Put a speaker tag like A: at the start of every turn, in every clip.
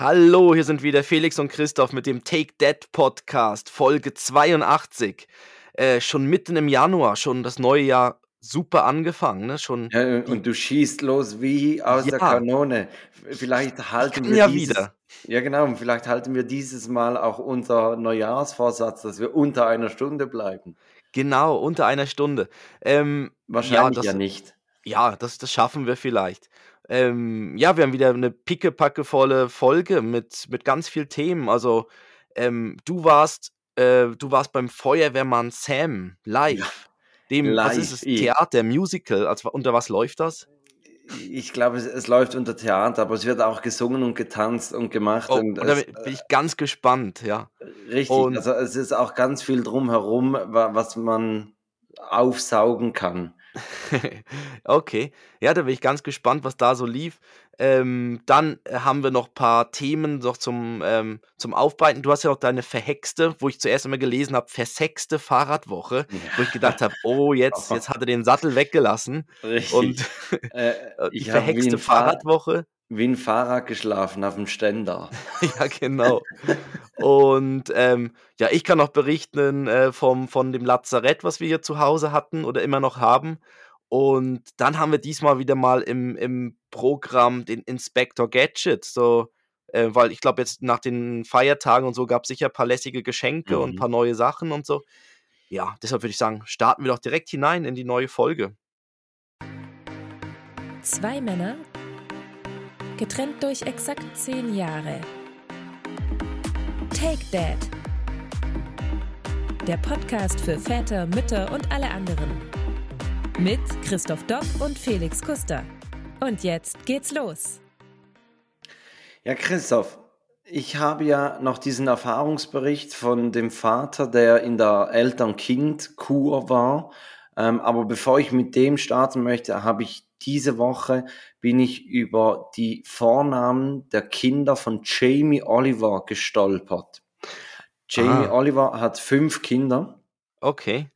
A: Hallo, hier sind wieder Felix und Christoph mit dem Take That Podcast, Folge 82. Äh, schon mitten im Januar, schon das neue Jahr super angefangen, ne? Schon
B: Ja, und du schießt los wie aus der
A: ja,
B: Kanone. Vielleicht halten wir
A: ja
B: dieses,
A: wieder.
B: ja genau, und vielleicht halten wir dieses Mal auch unser Neujahrsvorsatz, dass wir unter einer Stunde bleiben.
A: Genau, unter einer Stunde. Ähm, ja,
B: Wahrscheinlich ja
A: das,
B: nicht.
A: ja, das, das schaffen wir vielleicht. Ähm, ja, wir haben wieder eine pickepackevolle Folge mit, mit ganz viel Themen. Also, ähm, du warst, äh, du warst beim Feuerwehrmann Sam
B: Ja,
A: live. Dem, was ist
B: live.
A: es? Theater, Musical. Also, unter was läuft das?
B: ich glaube, es, es läuft unter Theater, aber es wird auch gesungen und getanzt und gemacht
A: Oh,
B: und
A: da bin ich ganz gespannt, ja.
B: äh, richtig,
A: Und
B: also es ist auch ganz viel drumherum, wa- was man aufsaugen kann.
A: okay, ja, da bin ich ganz gespannt, was da so lief. Ähm, dann äh, haben wir noch ein paar Themen noch zum, ähm, zum Aufbereiten. Du hast ja noch deine verhexte, wo ich zuerst immer gelesen habe, versexte Fahrradwoche, wo ich gedacht habe, oh, jetzt, jetzt hat er den Sattel weggelassen.
B: Richtig.
A: Und
B: Äh,
A: die verhexte Fahrradwoche,
B: wie ein Fahrrad geschlafen auf dem Ständer.
A: ja, genau. Und ähm, ja, ich kann noch berichten äh, vom, von dem Lazarett, was wir hier zu Hause hatten oder immer noch haben. Und dann haben wir diesmal wieder mal im, im Programm den Inspector Gadget. So, äh, weil ich glaube, jetzt nach den Feiertagen und so gab es sicher ein paar lässige Geschenke und ein paar
B: Mhm.
A: neue Sachen und so. Ja, deshalb würde ich sagen, starten wir doch direkt hinein in die neue Folge.
C: Zwei Männer, getrennt durch exakt zehn Jahre. Take Dad, der Podcast für Väter, Mütter und alle anderen. Mit Christoph Dopp und Felix Kuster. Und jetzt geht's los.
B: Ja, Christoph, ich habe ja noch diesen Erfahrungsbericht von dem Vater, der in der Eltern-Kind-Kur war. Ähm, aber bevor ich mit dem starten möchte, habe ich diese Woche bin ich über die Vornamen der Kinder von Jamie Oliver gestolpert. Jamie
A: Ah,
B: Oliver hat fünf Kinder
A: okay.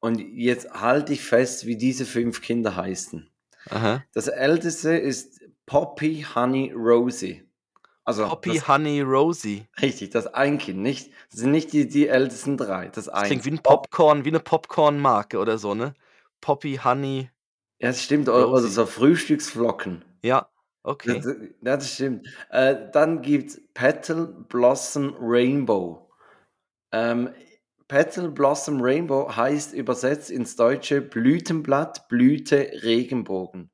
B: und jetzt halte ich fest, wie diese fünf Kinder heißen.
A: Aha.
B: Das älteste ist Poppy Honey Rosie. Also
A: Poppy,
B: das
A: Honey, Rosie.
B: richtig, das ein Kind, nicht, das sind nicht die, die ältesten drei, das
A: Das klingt wie ein
B: Pop,
A: Popcorn, wie eine Popcorn-Marke oder so, ne? Poppy, Honey,
B: ja, das stimmt,
A: Rosie.
B: so Frühstücksflocken.
A: Ja, okay.
B: das, ja, das stimmt. Äh, dann gibt's Petal Blossom Rainbow. Ähm, Petal Blossom Rainbow heißt übersetzt ins Deutsche Blütenblatt, Blüte, Regenbogen.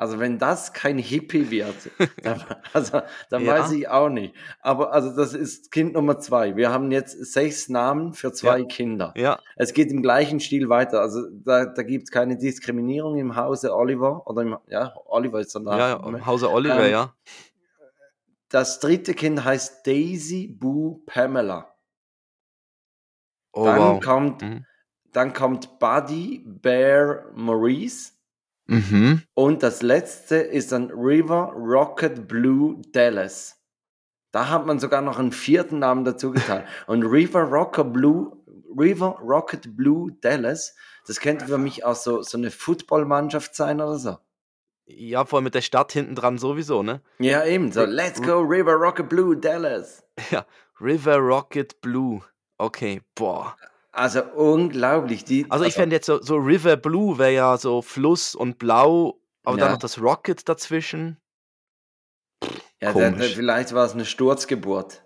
B: Also wenn das kein Hippie wird, dann, also, dann weiß
A: Ja,
B: ich auch nicht. Aber also das ist Kind Nummer zwei. Wir haben jetzt sechs Namen für
A: ja,
B: zwei Kinder.
A: ja.
B: Es geht im gleichen Stil weiter. Also da, da gibt es keine Diskriminierung im Hause Oliver. Oder im, ja, Oliver ist der
A: Ja, ja, im Hause Oliver,
B: Ähm,
A: ja.
B: das dritte Kind heißt Daisy Boo Pamela.
A: Oh,
B: Dann
A: wow.
B: kommt,
A: Mhm.
B: dann kommt Buddy Bear Maurice.
A: Mhm.
B: Und das letzte ist dann River Rocket Blue Dallas. Da hat man sogar noch einen vierten Namen dazu getan. Und River Rocket Blue, River Rocket Blue Dallas, das könnte für mich auch so, so eine Footballmannschaft sein oder so.
A: Ja, vor allem mit der Stadt hinten dran sowieso, ne?
B: Ja, eben, so Let's go River Rocket Blue Dallas.
A: ja, River Rocket Blue. Okay, boah.
B: Also unglaublich. Die,
A: Also ich
B: also,
A: fände jetzt so, so River Blue wäre ja so Fluss und Blau, aber dann noch
B: ja,
A: das Rocket dazwischen.
B: ja der, der,
A: Komisch.
B: vielleicht war es eine Sturzgeburt.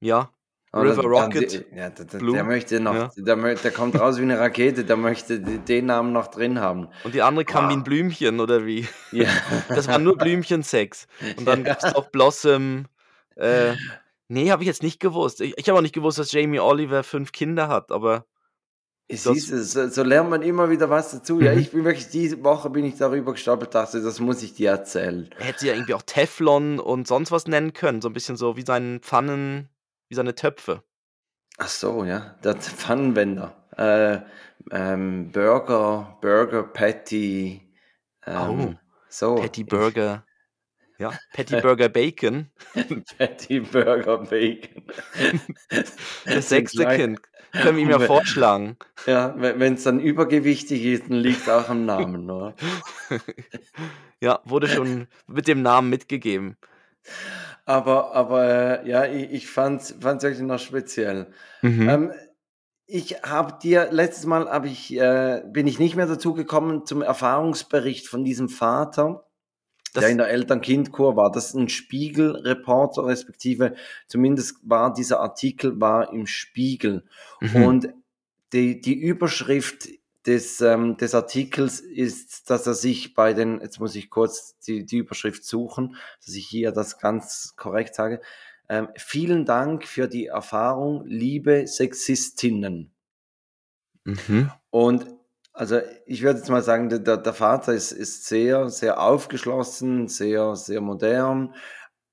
A: Ja,
B: Oder
A: River Rocket
B: die- ja, der, der, der
A: Blue.
B: möchte noch,
A: Ja.
B: der, der kommt raus wie eine Rakete, der möchte den Namen noch drin haben.
A: Und die andere kam wie ein
B: Wow.
A: Blümchen, oder wie?
B: Ja.
A: Das war nur Blümchensex. Und dann gab es
B: ja.
A: noch Blossom. Äh, nee, habe ich jetzt nicht gewusst. Ich, ich habe auch nicht gewusst, dass Jamie Oliver fünf Kinder hat, aber das.
B: Siehst du, so, so lernt man immer wieder was dazu. Ja,
A: Mhm.
B: ich bin wirklich, diese Woche bin ich darüber gestolpert, dachte, das muss ich dir erzählen.
A: Er hätte sie ja irgendwie auch Teflon und sonst was nennen können. So ein bisschen so wie seine Pfannen, wie seine Töpfe.
B: Ach so, ja, der Pfannenwender. Äh, ähm, Burger, Burger Patty,
A: Oh,
B: ähm, so,
A: Patty
B: ich,
A: Burger. Ja, Patty Burger Bacon.
B: Patty Burger Bacon.
A: Das sechste Kind. Können wir ihm ja vorschlagen.
B: ja, wenn es dann übergewichtig ist, dann liegt es auch am Namen, oder?
A: ja, wurde schon mit dem Namen mitgegeben.
B: Aber, aber äh, ja, ich, ich fand es wirklich noch speziell.
A: Mhm.
B: Ähm, ich habe dir letztes Mal ich, äh, bin ich nicht mehr dazu gekommen zum Erfahrungsbericht von diesem Vater,
A: Das
B: der in der Eltern-Kind-Kur war. Das ein Spiegel-Reporter, respektive zumindest war dieser Artikel war im Spiegel.
A: mhm.
B: Und die, die Überschrift des, ähm, des Artikels ist, dass er sich bei den, jetzt muss ich kurz die, die Überschrift suchen, dass ich hier das ganz korrekt sage. Ähm, vielen Dank für die Erfahrung, liebe Sexistinnen.
A: Mhm.
B: Und also ich würde jetzt mal sagen, der, der Vater ist, ist sehr, sehr aufgeschlossen, sehr, sehr modern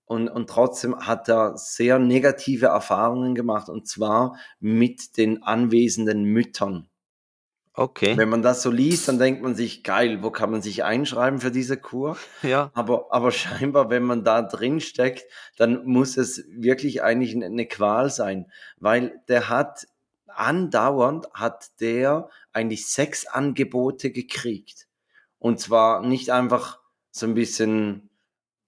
B: und, und trotzdem hat er sehr negative Erfahrungen gemacht und zwar mit den anwesenden Müttern.
A: Okay.
B: Wenn man das so liest, dann denkt man sich, geil, wo kann man sich einschreiben für diese Kur?
A: Ja.
B: Aber, aber scheinbar, wenn man da drin steckt, dann muss es wirklich eigentlich eine- eine Qual sein, weil der hat andauernd hat der eigentlich Sexangebote gekriegt. Und zwar nicht einfach so ein bisschen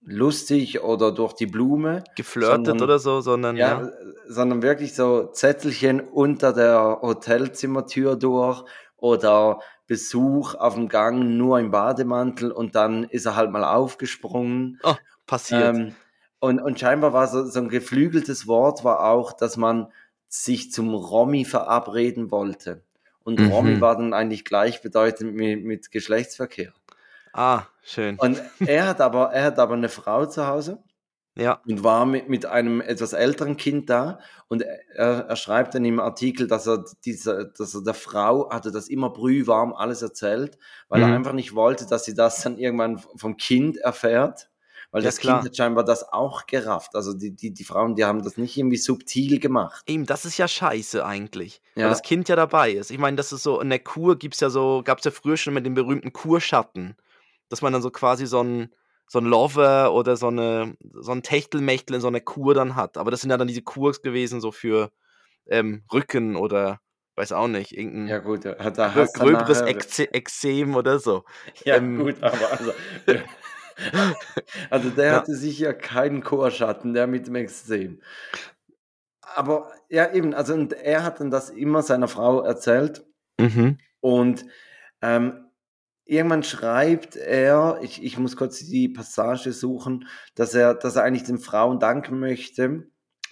B: lustig oder durch die Blume,
A: Geflirtet
B: sondern-
A: oder so, sondern
B: ja,
A: ja.
B: sondern wirklich so Zettelchen unter der Hotelzimmertür durch oder Besuch auf dem Gang nur im Bademantel und dann ist er halt mal aufgesprungen.
A: Oh, passiert.
B: Ähm, und, und scheinbar war so, so ein geflügeltes Wort war auch, dass man sich zum Romi verabreden wollte. Und
A: Mhm.
B: Romi war dann eigentlich gleichbedeutend mit, mit Geschlechtsverkehr.
A: ah, schön.
B: Und er hat aber, er hat aber eine Frau zu Hause
A: Ja.
B: und war mit, mit einem etwas älteren Kind da und er, er schreibt dann im Artikel, dass er dieser, dass er der Frau hatte das immer brühwarm alles erzählt, weil
A: Mhm.
B: er einfach nicht wollte, dass sie das dann irgendwann vom Kind erfährt, weil
A: Ja,
B: das
A: klar.
B: Kind hat scheinbar das auch gerafft. Also die, die, die Frauen, die haben das nicht irgendwie subtil gemacht.
A: Eben, das ist ja scheiße eigentlich, weil
B: Ja.
A: das Kind ja dabei ist. Ich meine, das ist so in der Kur gibt's ja so gab's ja früher schon mit dem berühmten Kurschatten, dass man dann so quasi so 'n so 'n Lover oder so 'ne so 'n Techtelmechtel in so 'ner Kur dann hat. Aber das sind ja dann diese Kurs gewesen so für, ähm, Rücken oder weiß auch nicht, irgend 'n
B: Ja gut, hast du
A: gröberes Ekzem oder so.
B: Ja
A: Ähm.
B: gut, aber also also der
A: Ja.
B: hatte sicher keinen Chorschatten, der mit dem Extrem. Aber ja eben, also und er hat dann das immer seiner Frau erzählt
A: Mhm.
B: und, ähm, irgendwann schreibt er, ich ich muss kurz die Passage suchen, dass er dass er eigentlich den Frauen danken möchte.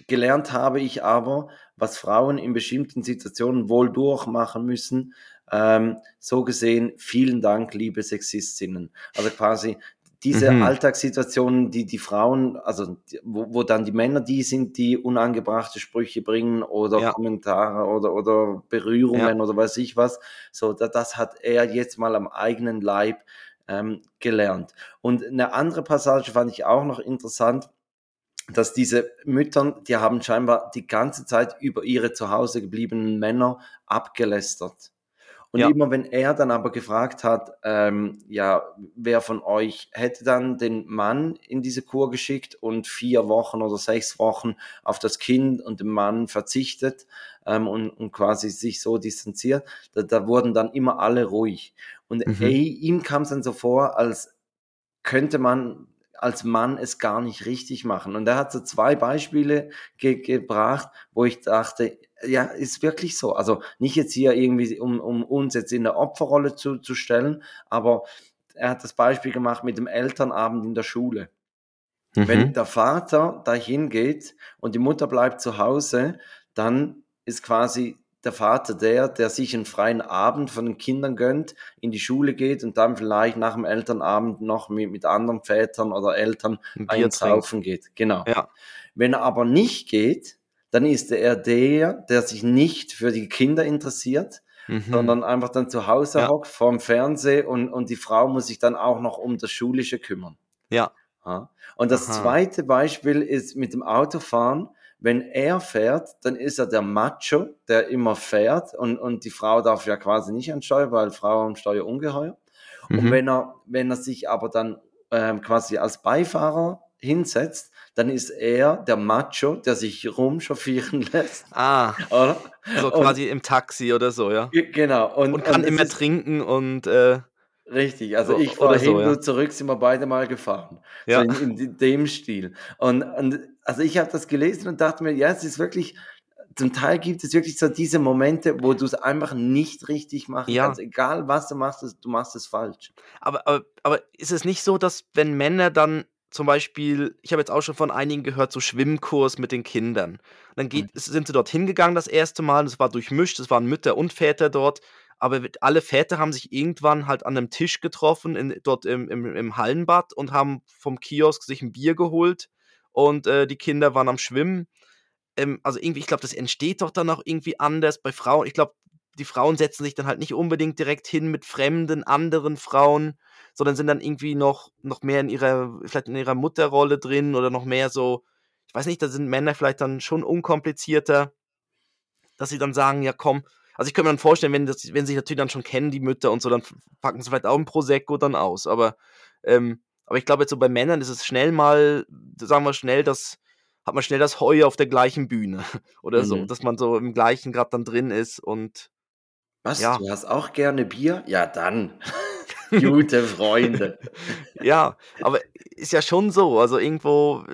B: Gelernt habe ich aber, was Frauen in bestimmten Situationen wohl durchmachen müssen. Ähm, so gesehen, vielen Dank, liebe Sexistinnen. Also quasi diese
A: Mhm.
B: Alltagssituationen, die die Frauen, also wo, wo dann die Männer die sind, die unangebrachte Sprüche bringen oder
A: Ja.
B: Kommentare oder, oder Berührungen oder weiß ich was, so da, das hat er jetzt mal am eigenen Leib ähm, gelernt. Und eine andere Passage fand ich auch noch interessant, dass diese Müttern, die haben scheinbar die ganze Zeit über ihre zu Hause gebliebenen Männer abgelästert. Und
A: Ja.
B: immer wenn er dann aber gefragt hat, ähm, ja, wer von euch hätte dann den Mann in diese Kur geschickt und vier Wochen oder sechs Wochen auf das Kind und den Mann verzichtet ähm, und, und quasi sich so distanziert, da, da wurden dann immer alle ruhig. Und
A: Mhm.
B: ey, ihm kam es dann so vor, als könnte man als Mann es gar nicht richtig machen. Und er hat so zwei Beispiele ge gebracht, wo ich dachte, ja, ist wirklich so. Also nicht jetzt hier irgendwie, um, um uns jetzt in der Opferrolle zu, zu stellen, aber er hat das Beispiel gemacht mit dem Elternabend in der Schule. Wenn
A: Mhm.
B: der Vater dahin geht und die Mutter bleibt zu Hause, dann ist quasi der Vater der, der sich einen freien Abend von den Kindern gönnt, in die Schule geht und dann vielleicht nach dem Elternabend noch mit, mit anderen Vätern oder Eltern
A: 'N Bier
B: eins
A: trinkt.
B: saufen geht. Genau.
A: Ja.
B: Wenn er aber nicht geht, dann ist er der, der sich nicht für die Kinder interessiert,
A: Mhm.
B: sondern einfach dann zu Hause
A: Ja.
B: hockt vorm Fernsehen und, und die Frau muss sich dann auch noch um das Schulische kümmern.
A: Ja.
B: Ja. Und das
A: Aha.
B: zweite Beispiel ist mit dem Autofahren. Wenn er fährt, dann ist er der Macho, der immer fährt und, und die Frau darf ja quasi nicht ansteuern, weil Frau am Steuer ungeheuer. Und
A: Mhm.
B: wenn er, wenn er sich aber dann ähm, quasi als Beifahrer hinsetzt, dann ist er der Macho, der sich rumchauffieren lässt,
A: Ah,
B: oder?
A: so
B: Und-
A: quasi im Taxi oder so, ja?
B: Ge- Genau. Und,
A: Und kann
B: das
A: immer trinken und, äh
B: Richtig, also
A: So
B: ich
A: oder
B: fahre hin,
A: so, ja.
B: zurück, sind wir beide mal gefahren. So
A: Ja.
B: in, in dem Stil. Und, und also ich habe das gelesen und dachte mir, ja, es ist wirklich, zum Teil gibt es wirklich so diese Momente, wo du es einfach nicht richtig machen
A: Ja.
B: kannst. Egal was du machst, du machst es falsch.
A: Aber aber aber ist es nicht so, dass wenn Männer dann zum Beispiel ich habe jetzt auch schon von einigen gehört, so Schwimmkurs mit den Kindern. Dann geht
B: Mhm.
A: sind sie dort hingegangen das erste Mal es war durchmischt, es waren Mütter und Väter dort, aber alle Väter haben sich irgendwann halt an 'nem Tisch getroffen in dort im im im Hallenbad und haben vom Kiosk sich 'n Bier geholt und, äh, die Kinder waren am Schwimmen. Ähm, also irgendwie ich glaube, das entsteht doch dann auch irgendwie anders bei Frauen. Ich glaube, die Frauen setzen sich dann halt nicht unbedingt direkt hin mit fremden, anderen Frauen, sondern sind dann irgendwie noch noch mehr in ihrer vielleicht in ihrer Mutterrolle drin oder noch mehr so ich weiß nicht, da sind Männer vielleicht dann schon unkomplizierter, dass sie dann sagen: „Ja, komm“ also, ich könnte mir dann vorstellen, wenn das wenn sie sich natürlich dann schon kennen, die Mütter und so, dann packen sie vielleicht auch 'n Prosecco dann aus. Aber, ähm aber ich glaube jetzt so bei Männern ist es schnell mal sagen wir schnell das hat man schnell das Heu auf der gleichen Bühne oder so,
B: Mhm.
A: dass man so im Gleichen grad dann drin ist und
B: Was?
A: Ja.
B: Du hast auch gerne Bier? Ja, dann. Gute Freunde.
A: Ja, aber ist ja schon so. Also, irgendwo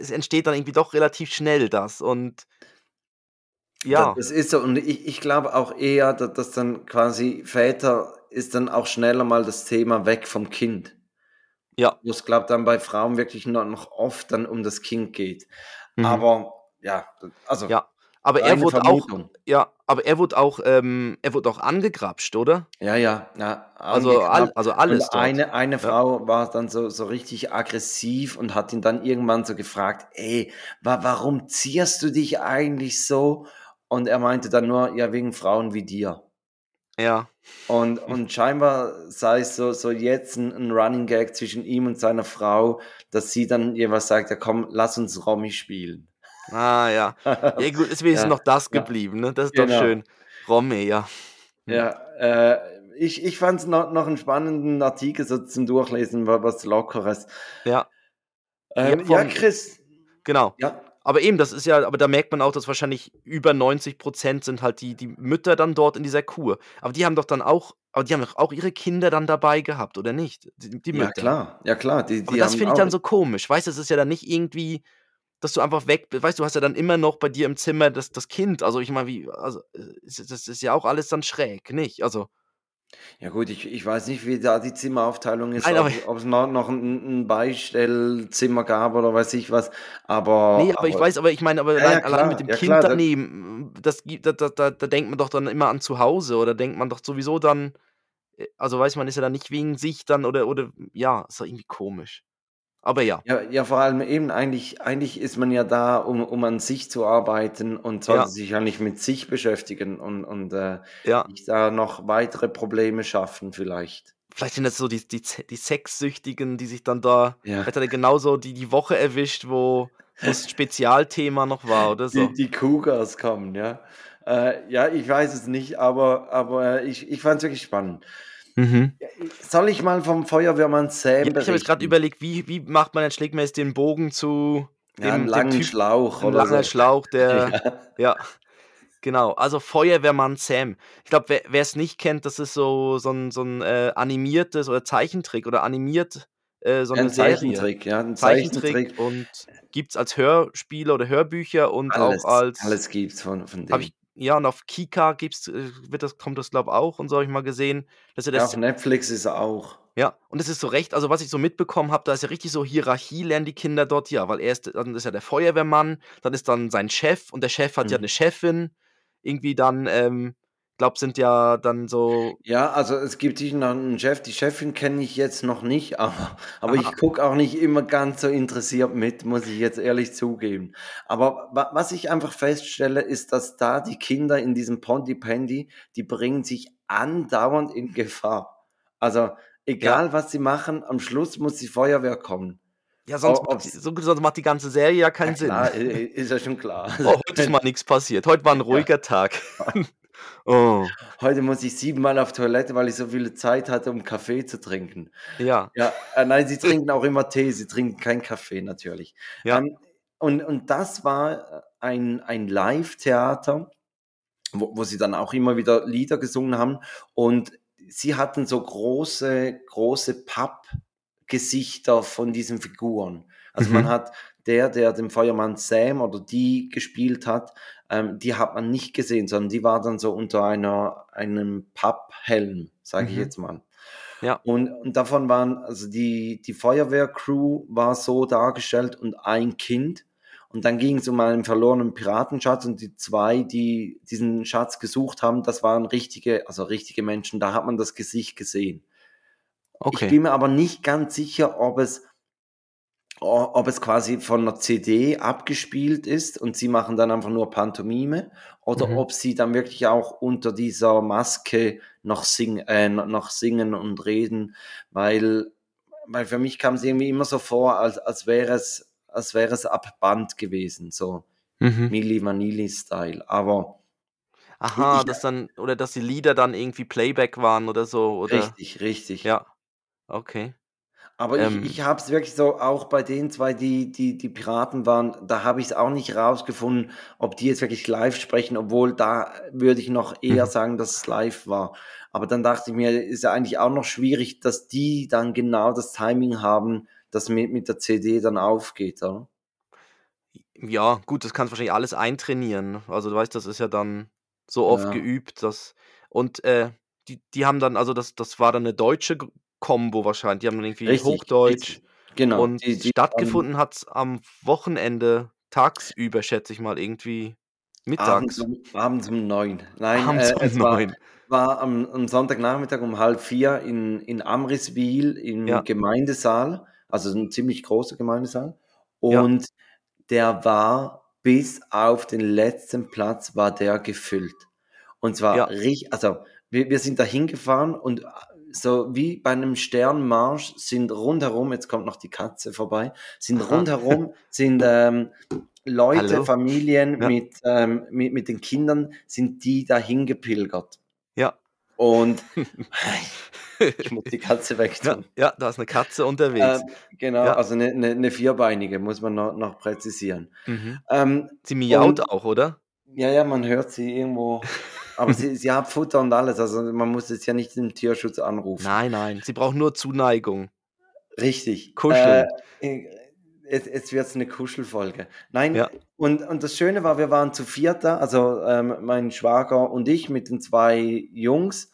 A: es entsteht dann irgendwie doch relativ schnell das und ja,
B: das ist so und ich ich glaube auch eher, da dass dann quasi Väter ist dann auch schneller mal das Thema weg vom Kind.
A: ja,
B: Wo es, glaube dann bei Frauen wirklich noch noch oft dann um das Kind geht.
A: mhm,
B: Aber ja, also
A: ja. Aber er wurde auch ja, aber er wurde auch ähm, er wurde auch angegrapscht, oder?
B: Ja, ja, ja,
A: Also all also alles
B: eine eine
A: Ja.
B: Frau war dann so so richtig aggressiv und hat ihn dann irgendwann so gefragt: „Ey, wa warum zierst du dich eigentlich so?“ Und er meinte dann nur: „Ja, wegen Frauen wie dir.“
A: Ja.
B: Und und scheinbar sei es so so jetzt 'n 'n Running Gag zwischen ihm und seiner Frau, dass sie dann jeweils sagt: „Ja komm, lass uns Rommi spielen.“
A: Ah, ja. Ja gut, ist wenigstens
B: Ja,
A: noch das
B: ja.
A: geblieben, ne? Das ist doch
B: Genau.
A: schön. Romme, ja.
B: Ja, äh, ich ich fand's noch noch 'n spannenden Artikel so zum Durchlesen, wa was Lockeres.
A: Ja. Ja,
B: Ähm, ja,
A: vom
B: Chris
A: genau.
B: ja,
A: Aber eben, das ist ja aber da merkt man auch, dass wahrscheinlich über 90% sind halt die die Mütter dann dort in dieser Kur. Aber die haben doch dann auch aber die haben doch auch ihre Kinder dann dabei gehabt, oder nicht? Die die
B: ja
A: Mütter.
B: klar, ja klar, die
A: Aber
B: die
A: das
B: haben
A: finde ich dann so komisch. Weißt du, es ist ja dann nicht irgendwie, dass du einfach weg bist. Weißt du, hast ja dann immer noch bei dir im Zimmer das das Kind. Also, ich meine, wie also, das ist ja auch alles dann schräg, nicht? Also
B: ja gut, ich ich weiß nicht, wie da die Zimmeraufteilung ist,
A: Nein,
B: ob ob's noch noch 'n 'n Beistellzimmer gab oder weiß ich was, aber
A: Ne, aber ich
B: aber
A: weiß aber ich meine, aber
B: ja, ja,
A: allein allein mit dem
B: ja
A: Kind
B: klar, da
A: daneben, das gibt da da da da denkt man doch dann immer an zu Hause oder denkt man doch sowieso dann äh, also, weiß man ist ja dann nicht wegen sich dann oder oder ja, ist doch irgendwie komisch. Aber ja.
B: Ja, ja, vor allem eben eigentlich eigentlich ist man ja da, um um an sich zu arbeiten und sollte
A: Ja.
B: sich eigentlich mit sich beschäftigen und und, äh,
A: Ja.
B: nicht da noch weitere Probleme schaffen vielleicht.
A: Vielleicht sind das so die die die Sexsüchtigen, die sich dann da
B: Ja.
A: vielleicht hat er genauso die die Woche erwischt, wo wo's Spezialthema noch war oder so.
B: Die die Cougars kommen, ja. Äh, ja, ich weiß es nicht, aber aber ich ich fand's wirklich spannend.
A: Mhm.
B: Ja, soll ich mal vom Feuerwehrmann Sam
A: Ja, ich habe jetzt
B: berichten?
A: überlegt, wie wie macht man jetzt man jetzt den Bogen zu
B: Ja, 'n
A: dem dem
B: langen
A: Typ
B: Schlauch
A: 'n
B: oder
A: langer
B: so.
A: Schlauch, der
B: Ja.
A: ja, genau. Also, Feuerwehrmann Sam. Ich glaube, wer wer's nicht kennt, das ist so so 'n so 'n, äh, animiertes oder Zeichentrick oder animiert, äh, so
B: Ja,
A: 'ne
B: 'n
A: Serie.
B: Zeichentrick, ja, 'n
A: Zeichentrick
B: Zeichentrick.
A: und gibt's als Hörspiele oder Hörbücher und auch
B: Alles,
A: als
B: alles gibt's von von
A: habe
B: dem.
A: ich ja, und auf Kika gibt's äh, wird das kommt das, glaube auch und so habe ich mal gesehen. Das ist ja
B: Ja,
A: das
B: auf Netflix ist er auch.
A: ja, und es ist so recht also, was ich so mitbekommen habe, da ist ja richtig so Hierarchie lernen die Kinder dort ja, weil er ist dann ist ja der Feuerwehrmann, dann ist dann sein Chef und der Chef hat ja
B: Mhm.
A: 'ne Chefin. Irgendwie dann, ähm, glaube, sind ja dann so
B: Ja, also, es gibt sicher noch 'n Chef. Die Chefin kenne ich jetzt noch nicht, aber aber ich gucke auch nicht immer ganz so interessiert mit, muss ich jetzt ehrlich zugeben. Aber wa was ich einfach feststelle, ist, dass da die Kinder in diesem Pontypandy, die bringen sich andauernd in Gefahr. Also,
A: Ja.
B: egal was sie machen, am Schluss muss die Feuerwehr kommen.
A: Ja, sonst
B: O
A: macht die sonst macht die ganze Serie ja
B: Ja
A: keinen Sinn.
B: klar, ist ja schon klar.
A: Oh, heute ist mal nix passiert. Heute war 'n
B: Ja.
A: ruhiger Tag. Oh.
B: Heute muss ich siebenmal auf Toilette, weil ich so viele Zeit hatte, um Kaffee zu trinken.
A: Ja.
B: Ja, äh, nein, sie trinken auch immer Tee, sie trinken keinen Kaffee natürlich.
A: Ja.
B: Ähm, und und das war, äh, ein ein Livetheater, wo wo sie dann auch immer wieder Lieder gesungen haben und sie hatten so große, große Pappgesichter von diesen Figuren. Also man
A: Mhm.
B: hat der, der den Feuermann Sam oder die gespielt hat, ähm, die hat man nicht gesehen, sondern die war dann so unter einer, einem Papphelm, sage ich
A: Mhm.
B: jetzt mal.
A: Ja.
B: Und, und davon waren, also die, die Feuerwehrcrew war so dargestellt und ein Kind. Und dann ging es um einen verlorenen Piratenschatz und die zwei, die diesen Schatz gesucht haben, das waren richtige, also richtige Menschen, da hat man das Gesicht gesehen. Ich
A: Okay.
B: bin mir aber nicht ganz sicher, ob es, ob es quasi von einer CD abgespielt ist und sie machen dann einfach nur Pantomime oder
A: Mhm.
B: ob sie dann wirklich auch unter dieser Maske noch, sing, äh, noch singen und reden, weil, weil für mich kam es irgendwie immer so vor, als, als wäre es, als wäre es ab Band gewesen, so
A: Mhm.
B: Milli Vanilli-Style. Aber
A: Aha,
B: ich-
A: dass dann oder dass die Lieder dann irgendwie Playback waren oder so, oder?
B: richtig, richtig.
A: Ja. Okay.
B: Aber
A: Ähm.
B: ich, ich habe es wirklich so, auch bei den zwei, die, die, die Piraten waren, da habe ich es auch nicht rausgefunden, ob die jetzt wirklich live sprechen, obwohl da würde ich noch eher
A: Mhm.
B: sagen, dass es live war. Aber dann dachte ich mir, ist ja eigentlich auch noch schwierig, dass die dann genau das Timing haben, das mit, mit der CD dann aufgeht, oder?
A: Ja, gut, das kannst du wahrscheinlich alles eintrainieren. Also, du weißt, das ist ja dann so oft
B: Ja.
A: geübt, dass und, äh, die die haben dann also, das das war dann 'ne deutsche G Kombo wahrscheinlich. Die haben dann irgendwie
B: Richtig,
A: Hochdeutsch
B: richtig. Genau.
A: und
B: Die, die,
A: stattgefunden hat's am Wochenende tagsüber, schätze ich mal, irgendwie mittags.
B: um, abends um neun. Nein,
A: Abends
B: äh,
A: um
B: es war,
A: 9.
B: war am, am Sonntagnachmittag um halb vier in, in Amriswil im
A: Ja.
B: Gemeindesaal, also ein ziemlich großer Gemeindesaal.
A: Ja.
B: Und der war bis auf den letzten Platz war der gefüllt. Und zwar
A: Ja.
B: richtig, also wir, wir sind da hingefahren und so wie bei einem Sternmarsch sind rundherum, jetzt kommt noch die Katze vorbei, sind
A: Aha.
B: rundherum sind ähm, Leute,
A: Hallo?
B: Familien
A: Ja.
B: mit, ähm, mit, mit den Kindern, sind die dahin gepilgert.
A: Ja.
B: Und ich muss die Katze
A: Ja,
B: wegtun.
A: ja, da ist 'ne Katze unterwegs.
B: Ähm, genau,
A: Ja.
B: also eine, eine, eine vierbeinige, muss man noch, noch präzisieren.
A: Mhm.
B: Ähm,
A: Sie miaut
B: und
A: auch, oder?
B: Ja, ja, man hört sie irgendwo, aber sie, sie hat Futter und alles, also man muss jetzt ja nicht den Tierschutz anrufen.
A: Nein, nein, sie braucht nur Zuneigung.
B: Richtig.
A: Kuscheln.
B: Äh, jetzt jetzt wird es eine Kuschelfolge. Nein,
A: Ja.
B: und, und das Schöne war, wir waren zu viert da, also ähm, mein Schwager und ich mit den zwei Jungs.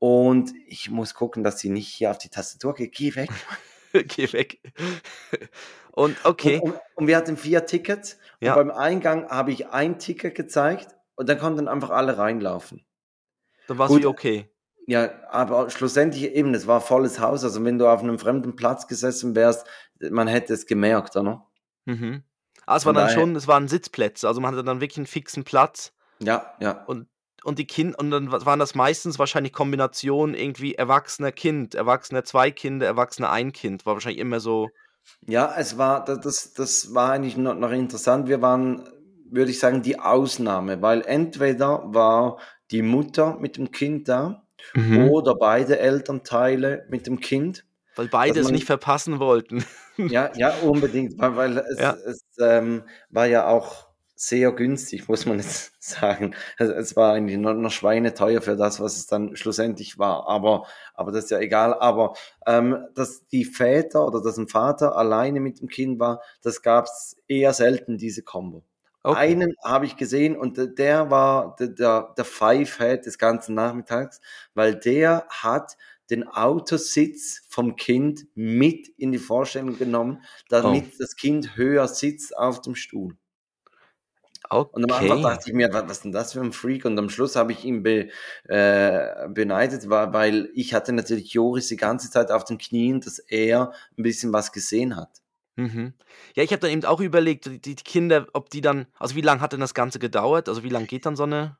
B: Und ich muss gucken, dass sie nicht hier auf die Tastatur geht. Geh weg.
A: Geh weg. Und
B: Und,
A: okay,
B: und, und wir hatten vier Tickets.
A: Ja.
B: beim Eingang habe ich ein Ticket gezeigt und dann konnten einfach alle reinlaufen.
A: dann
B: Gut.
A: wie okay.
B: Ja, aber schlussendlich eben, es war volles Haus. Also wenn du auf einem fremden Platz gesessen wärst, man hätte es gemerkt, oder?
A: Mhm. Ah, es war
B: Von
A: dann schon es waren Sitzplätze, also man hatte dann wirklich 'n fixen Platz
B: Ja, ja.
A: und und die Kind und dann wa waren das meistens wahrscheinlich Kombinationen irgendwie erwachsener Kind, Erwachsener 2 Kinder, Erwachsener 1 Kind, war wahrscheinlich immer so
B: Ja, es war, da- das, das war eigentlich noch, noch interessant. Wir waren, würde ich sagen, die Ausnahme, weil entweder war die Mutter mit dem Kind da
A: Mhm.
B: oder beide Elternteile mit dem Kind.
A: weil beide es nicht verpassen wollten.
B: Ja, ja, unbedingt, weil, weil es,
A: Ja.
B: es ähm, war ja auch sehr günstig, muss man jetzt sagen. Es, war eigentlich noch, noch schweineteuer für das, was es dann schlussendlich war. Aber, aber das ist ja egal. Aber ähm, dass die Väter oder dass ein Vater alleine mit dem Kind war, das gab es eher selten, diese Kombo.
A: Okay.
B: Einen habe ich gesehen und der- der war der, der, der Five-Head des ganzen Nachmittags, weil der hat den Autositz vom Kind mit in die Vorstellung genommen, damit
A: Oh.
B: das Kind höher sitzt auf dem Stuhl. Und am Anfang
A: Okay.
B: dachte ich mir, was, ist denn das für ein Freak? Und am Schluss habe ich ihn be, äh, beneidet, weil, ich hatte natürlich Joris die ganze Zeit auf den Knien, dass er ein bisschen was gesehen hat.
A: Mhm. Ja, ich habe dann eben auch überlegt, die die Kinder, ob die dann also wie lang hat denn das Ganze gedauert? Also, wie lang geht dann so 'ne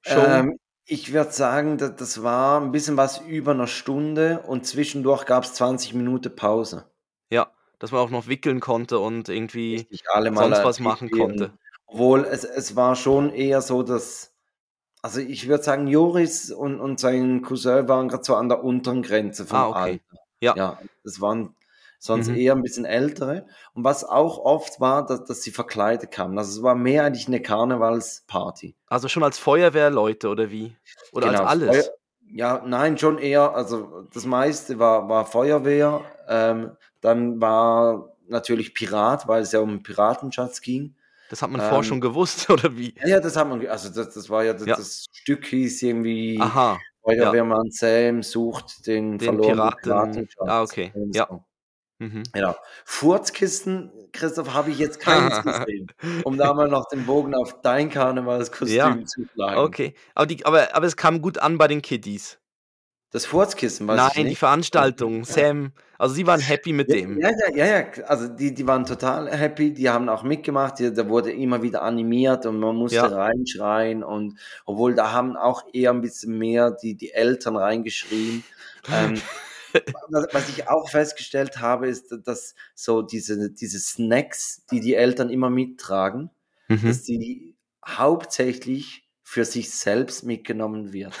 A: Show?
B: Ähm, ich würde sagen, da, das war ein bisschen was über einer Stunde und zwischendurch gab es 20 Minuten Pause.
A: Ja, dass man auch noch wickeln konnte und irgendwie
B: Richtig,
A: sonst was machen konnte.
B: Obwohl es, es war schon eher so, dass, also ich würde sagen, Joris und, und sein Cousin waren gerade so an der unteren Grenze vom
A: Ah, okay.
B: Alter.
A: Ja.
B: Ja, das waren sonst
A: Mhm.
B: eher ein bisschen ältere. Und was auch oft war, dass, dass sie verkleidet kamen. Also es war mehr eigentlich eine Karnevalsparty.
A: Also, schon als Feuerwehrleute oder wie? Oder als
B: Genau,
A: alles?
B: Feuer, Ja, nein, schon eher, also das meiste war, war Feuerwehr, ähm, dann war natürlich Pirat, weil es ja um Piratenschatz ging.
A: Das hat man ähm, vorher schon gewusst, oder wie?
B: Ja, das hat man, also das, das war ja, das, ja. das Stück hieß irgendwie
A: Aha,
B: Feuerwehrmann ja. Sam sucht den,
A: den verlorenen Piraten. Piratenschatz. Ah, okay, ja.
B: Mhm. Ja. Furzkisten, Christoph, habe ich jetzt keins gesehen, um da mal noch den Bogen auf dein Karnevalskostüm ja. zu schlagen.
A: Okay, aber, die, aber, aber es kam gut an bei den Kiddies.
B: Das Furzkissen,
A: weiß Nein, die Veranstaltung, Sam, also sie waren happy mit
B: ja,
A: dem.
B: Ja, ja, ja, ja, also die, die waren total happy, die haben auch mitgemacht, die, da wurde immer wieder animiert und man musste ja. reinschreien und obwohl da haben auch eher ein bisschen mehr die, die Eltern reingeschrien. ähm, was ich auch festgestellt habe, ist, dass so diese, diese Snacks, die die Eltern immer mittragen, mhm. dass die hauptsächlich für sich selbst mitgenommen wird.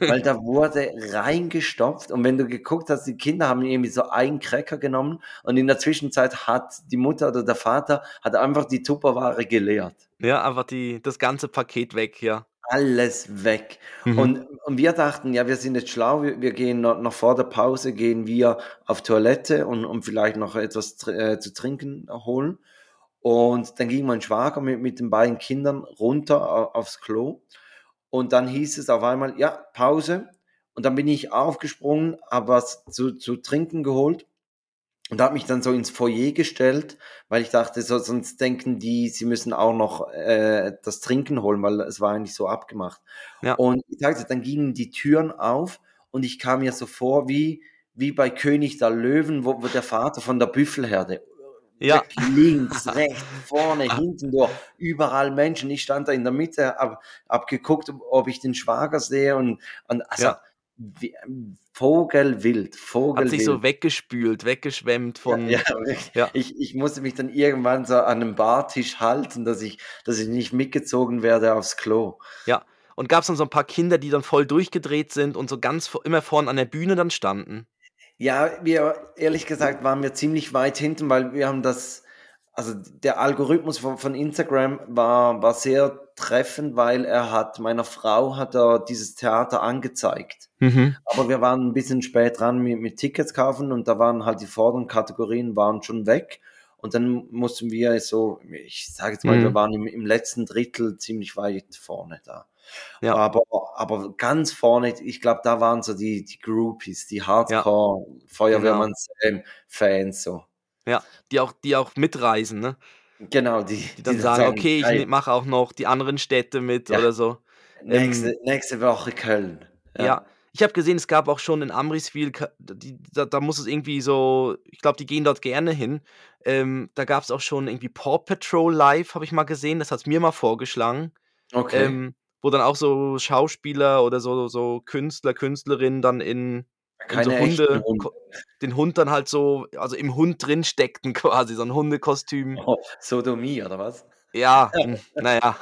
B: Weil da wurde reingestopft und wenn du geguckt hast, die Kinder haben irgendwie so einen Cracker genommen und in der Zwischenzeit hat die Mutter oder der Vater hat einfach die Tupperware geleert.
A: Ja, einfach die, das ganze Paket weg, ja
B: alles weg. Mhm. Und, und wir dachten, ja, wir sind jetzt schlau, wir, wir gehen noch, noch, vor der Pause, gehen wir auf Toilette und, und vielleicht noch etwas äh, zu trinken holen. Und dann ging mein Schwager mit, mit den beiden Kindern runter aufs Klo. Und dann hieß es auf einmal, ja, Pause. Und dann bin ich aufgesprungen, habe was zu, zu trinken geholt und habe mich dann so ins Foyer gestellt, weil ich dachte, so, sonst denken die, sie müssen auch noch äh, das Trinken holen, weil es war eigentlich so abgemacht. Ja. Und ich sagte, dann gingen die Türen auf und ich kam mir so vor wie, wie bei König der Löwen, wo, wo der Vater von der Büffelherde ja. links, rechts, vorne, hinten durch, überall Menschen. Ich stand da in der Mitte, hab, hab geguckt, ob ich den Schwager sehe und, und also ja. wie, Vogelwild, Vogelwild.
A: Hat sich so weggespült, weggeschwemmt von.
B: Ja, ja, ja. Ich, ich musste mich dann irgendwann so an einem Bartisch halten, dass ich, dass ich nicht mitgezogen werde aufs Klo.
A: Ja. Und gab es dann so ein paar Kinder, die dann voll durchgedreht sind und so ganz immer vorne an der Bühne dann standen?
B: Ja, wir, ehrlich gesagt, waren wir ziemlich weit hinten, weil wir haben das, also der Algorithmus von, von Instagram war, war sehr treffend, weil er hat, meiner Frau hat er dieses Theater angezeigt. Mhm. Aber wir waren ein bisschen spät dran mit, mit Tickets kaufen und da waren halt die vorderen Kategorien waren schon weg. Und dann mussten wir so, ich sage jetzt mal, mhm. wir waren im, im letzten Drittel ziemlich weit vorne da. Ja. Aber, aber ganz vorne, ich glaube, da waren so die, die Groupies, die Hardcore-Feuerwehrmann-Fans genau. so.
A: Ja, die auch, die auch mitreisen, ne?
B: Genau, die,
A: die dann die sagen, sagen, okay, ich mache auch noch die anderen Städte mit ja. oder so.
B: Nächste, ähm, nächste Woche Köln.
A: Ja, ja. ich habe gesehen, es gab auch schon in Amriswil, die, da, da, muss es irgendwie so, ich glaube, die gehen dort gerne hin. Ähm, da gab es auch schon irgendwie Paw Patrol Live, habe ich mal gesehen, das hat es mir mal vorgeschlagen. Okay. Ähm, wo dann auch so Schauspieler oder so, so Künstler, Künstlerinnen dann in, in so Hunde, den Hund dann halt so, also im Hund drin steckten quasi, so ein Hundekostüm.
B: Oh, Sodomie oder was?
A: Ja, hm, naja,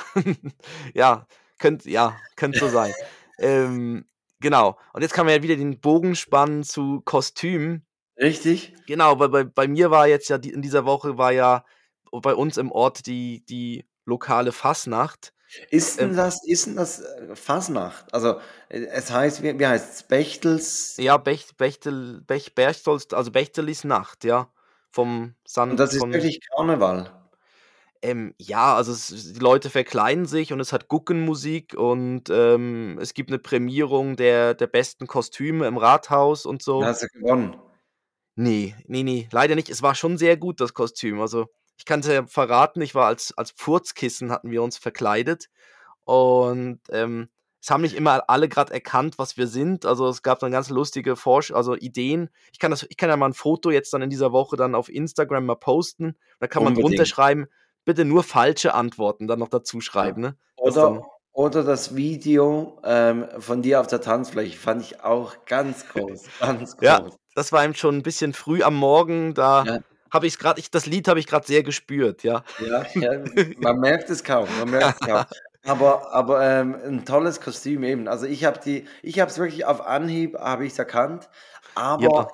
A: ja, könnte ja, könnte so sein. ähm, genau, und jetzt kann man ja wieder den Bogen spannen zu Kostüm.
B: Richtig?
A: Genau, weil bei, bei mir war jetzt ja, die, in dieser Woche war ja bei uns im Ort die, die lokale Fasnacht.
B: Ist denn ähm, das, ist denn das äh, Fasnacht? Also äh, es heißt, wie, wie heißt es? Bechtels?
A: Ja, Bech, Bechtel, Bech, Berchtolz, also Bechtelis Nacht, ja. Vom
B: Sand. Und das ist
A: vom,
B: wirklich Karneval.
A: Ähm, ja, also es, die Leute verkleiden sich und es hat Guckenmusik und ähm, es gibt eine Prämierung der, der besten Kostüme im Rathaus und so.
B: hast du gewonnen.
A: Nee, nee, nee, leider nicht. Es war schon sehr gut, das Kostüm. Also ich kann es ja verraten, ich war als, als Pfurzkissen, hatten wir uns verkleidet. Und ähm, es haben nicht immer alle gerade erkannt, was wir sind. Also es gab dann ganz lustige Forsch also Ideen. Ich kann, das, ich kann ja mal ein Foto jetzt dann in dieser Woche dann auf Instagram mal posten. Da kann Unbedingt. man drunter schreiben, bitte nur falsche Antworten dann noch dazu schreiben. Ne?
B: Oder, oder das Video ähm, von dir auf der Tanzfläche fand ich auch ganz groß. Ganz groß.
A: Ja, das war eben schon ein bisschen früh am Morgen. Da ja habe ich es gerade, das Lied habe ich gerade sehr gespürt, ja.
B: ja. Ja, man merkt es kaum, man merkt es kaum. Aber, aber ähm, ein tolles Kostüm eben. Also ich habe die, ich habe es wirklich auf Anhieb, habe ich es erkannt. Aber ja.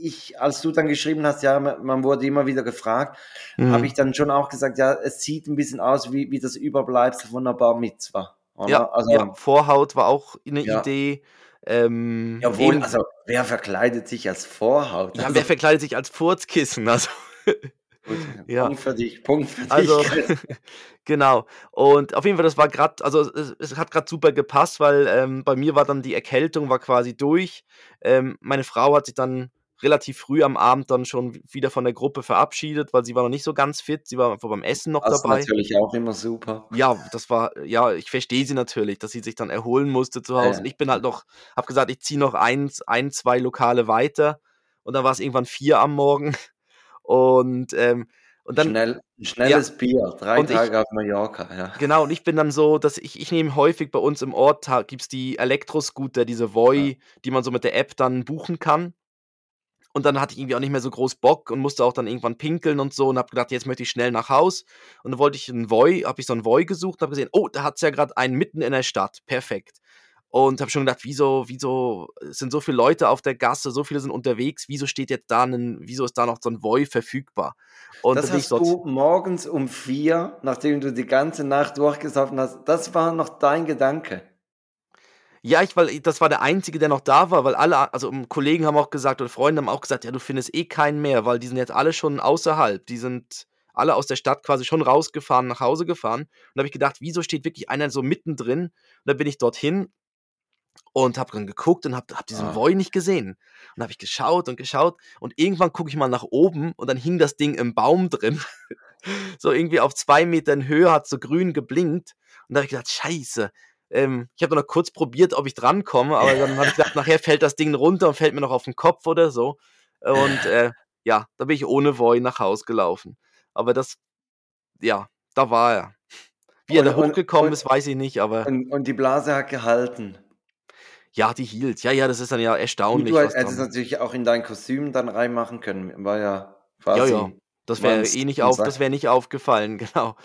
B: ich, als du dann geschrieben hast, ja, man wurde immer wieder gefragt, mhm. habe ich dann schon auch gesagt, ja, es sieht ein bisschen aus wie, wie das Überbleibsel von einer Bar Mitzwa.
A: Oder? Ja, also, ja, Vorhaut war auch eine Idee. Ähm,
B: Jawohl,
A: eben
B: also wer verkleidet sich als Vorhaut?
A: ja,
B: Also
A: wer verkleidet sich als Furzkissen? Also ja.
B: Punkt für dich, Punkt für dich,
A: Also, genau. Und auf jeden Fall, das war grad also, es es hat grad super gepasst, weil, ähm, bei mir war dann die Erkältung war quasi durch. Ähm, meine Frau hat sich dann relativ früh am Abend dann schon wieder von der Gruppe verabschiedet, weil sie war noch nicht so ganz fit. Sie war einfach beim Essen noch
B: Das ist
A: dabei.
B: natürlich auch immer super.
A: Ja, das war ja, ich verstehe sie natürlich, dass sie sich dann erholen musste zu
B: Ja,
A: Hause. Und
B: ja.
A: ich bin halt noch habe gesagt, ich ziehe noch eins ein, 2 Lokale weiter. Und dann war's irgendwann 4 am Morgen. Und, ähm und dann
B: Schnell 'n
A: ja.
B: schnelles Bier, 3
A: Und ich
B: Tage auf Mallorca, ja.
A: genau, und ich bin dann so, dass ich ich nehme häufig bei uns im Ort ha gibt's die Elektroscooter, diese
B: Ja.
A: Voi, die man so mit der App dann buchen kann. Und dann hatte ich irgendwie auch nicht mehr so groß Bock und musste auch dann irgendwann pinkeln und so und habe gedacht: „Jetzt möchte ich schnell nach Haus.“ Und dann wollte ich 'n Voi habe ich so 'n Voi gesucht und habe gesehen: „Oh, da hat's ja grad einen mitten in der Stadt. Perfekt.“ Und habe schon gedacht: „Wieso wieso sind so viele Leute auf der Gasse, so viele sind unterwegs, wieso steht jetzt da 'nen wieso ist da noch so 'n Voi verfügbar?“ Und
B: Das hast du morgens um 4, nachdem du die ganze Nacht durchgesoffen hast das war noch dein Gedanke?
A: Ja, ich weil das war der Einzige, der noch da war, weil alle also, hm, Kollegen haben auch gesagt oder Freunde haben auch gesagt: „Ja, du findest eh keinen mehr, weil die sind jetzt alle schon außerhalb.“ Die sind alle aus der Stadt quasi schon rausgefahren, nach Hause gefahren. Und da habe ich gedacht: „Wieso steht wirklich einer so mittendrin?“ Und dann bin ich dorthin und habe dann geguckt und habe habe diesen
B: Ah.
A: Voi nicht gesehen. Und habe ich geschaut und geschaut und irgendwann gucke ich mal nach oben und dann hing das Ding im Baum drin. So irgendwie auf 2 Metern Höhe hat's so grün geblinkt. Und da habe ich gedacht: „Scheiße.“ Ähm, ich habe dann noch kurz probiert, ob ich drankomme, aber dann habe ich gedacht, nachher fällt das Ding runter und fällt mir noch auf 'n Kopf oder so. Und, äh, ja, da bin ich ohne Voi nach Haus gelaufen. Aber das ja, da war er. Wie er
B: Und
A: da hochgekommen
B: und
A: ist, weiß ich nicht, aber
B: und und die Blase hat gehalten?
A: Ja, die hielt. Ja, ja, das ist dann ja
B: Und
A: erstaunlich,
B: du hä
A: was
B: hättest
A: dann
B: natürlich auch in dein Kostüm dann reinmachen können. War ja
A: Ja, ja,
B: quasi
A: das wäre eh nicht auf das wäre nicht aufgefallen, genau.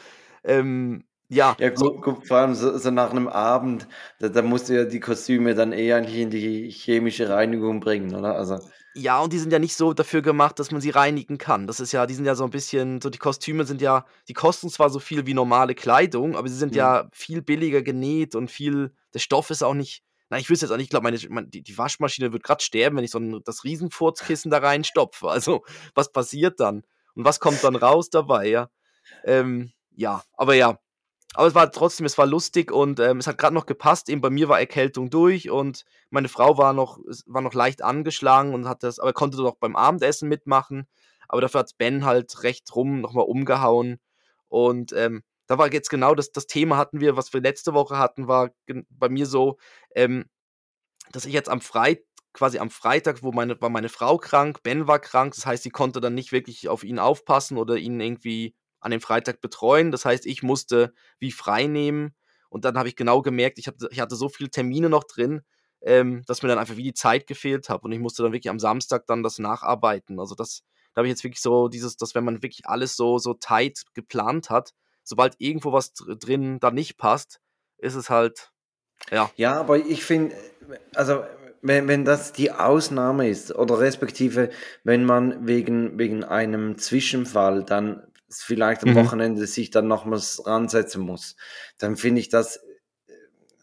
A: Ähm, ja,
B: Ja,
A: so
B: gu guck, vor allem so so nach 'nem Abend, da da musst du ja die Kostüme dann eh eigentlich in die chemische Reinigung bringen, oder? Also
A: Ja, und die sind ja nicht so dafür gemacht, dass man sie reinigen kann. Das ist ja die sind ja so 'n bisschen so die Kostüme sind ja die kosten zwar so viel wie normale Kleidung, aber sie sind
B: Mhm.
A: ja viel billiger genäht und viel der Stoff ist auch nicht na, ich wüsste jetzt auch nicht ich glaube, meine mein die Waschmaschine wird grad sterben, wenn ich so 'n das Riesenfurzkissen da reinstopfe. Also, was passiert dann? Und was kommt dann raus dabei, ja? Ähm, ja, aber ja. Aber es war trotzdem es war lustig und, ähm, es hat grad noch gepasst. Eben bei mir war Erkältung durch und meine Frau war noch war noch leicht angeschlagen und hat das aber konnte doch beim Abendessen mitmachen. Aber dafür hat's Ben halt recht rum noch mal umgehauen. Und, ähm, da war jetzt genau das das Thema hatten wir, was wir letzte Woche hatten, war bei mir so, ähm, dass ich jetzt am Freit quasi am Freitag, wo meine war meine Frau krank, Ben war krank. Das heißt, sie konnte dann nicht wirklich auf ihn aufpassen oder ihn irgendwie an dem Freitag betreuen. Das heißt, ich musste wie frei nehmen. Und dann habe ich genau gemerkt, ich hatte ich hatte so viele Termine noch drin, ähm, dass mir dann einfach wie die Zeit gefehlt hat. Und ich musste dann wirklich am Samstag dann das nacharbeiten. Also, das da habe ich jetzt wirklich so dieses dass wenn man wirklich alles so so tight geplant hat, sobald irgendwo was dr drin dann nicht passt, ist es halt ja.
B: Ja, aber ich finde, also, wenn wenn das die Ausnahme ist oder respektive, wenn man wegen wegen einem Zwischenfall dann vielleicht am
A: Mhm.
B: Wochenende sich dann nochmals ransetzen muss, dann finde ich das,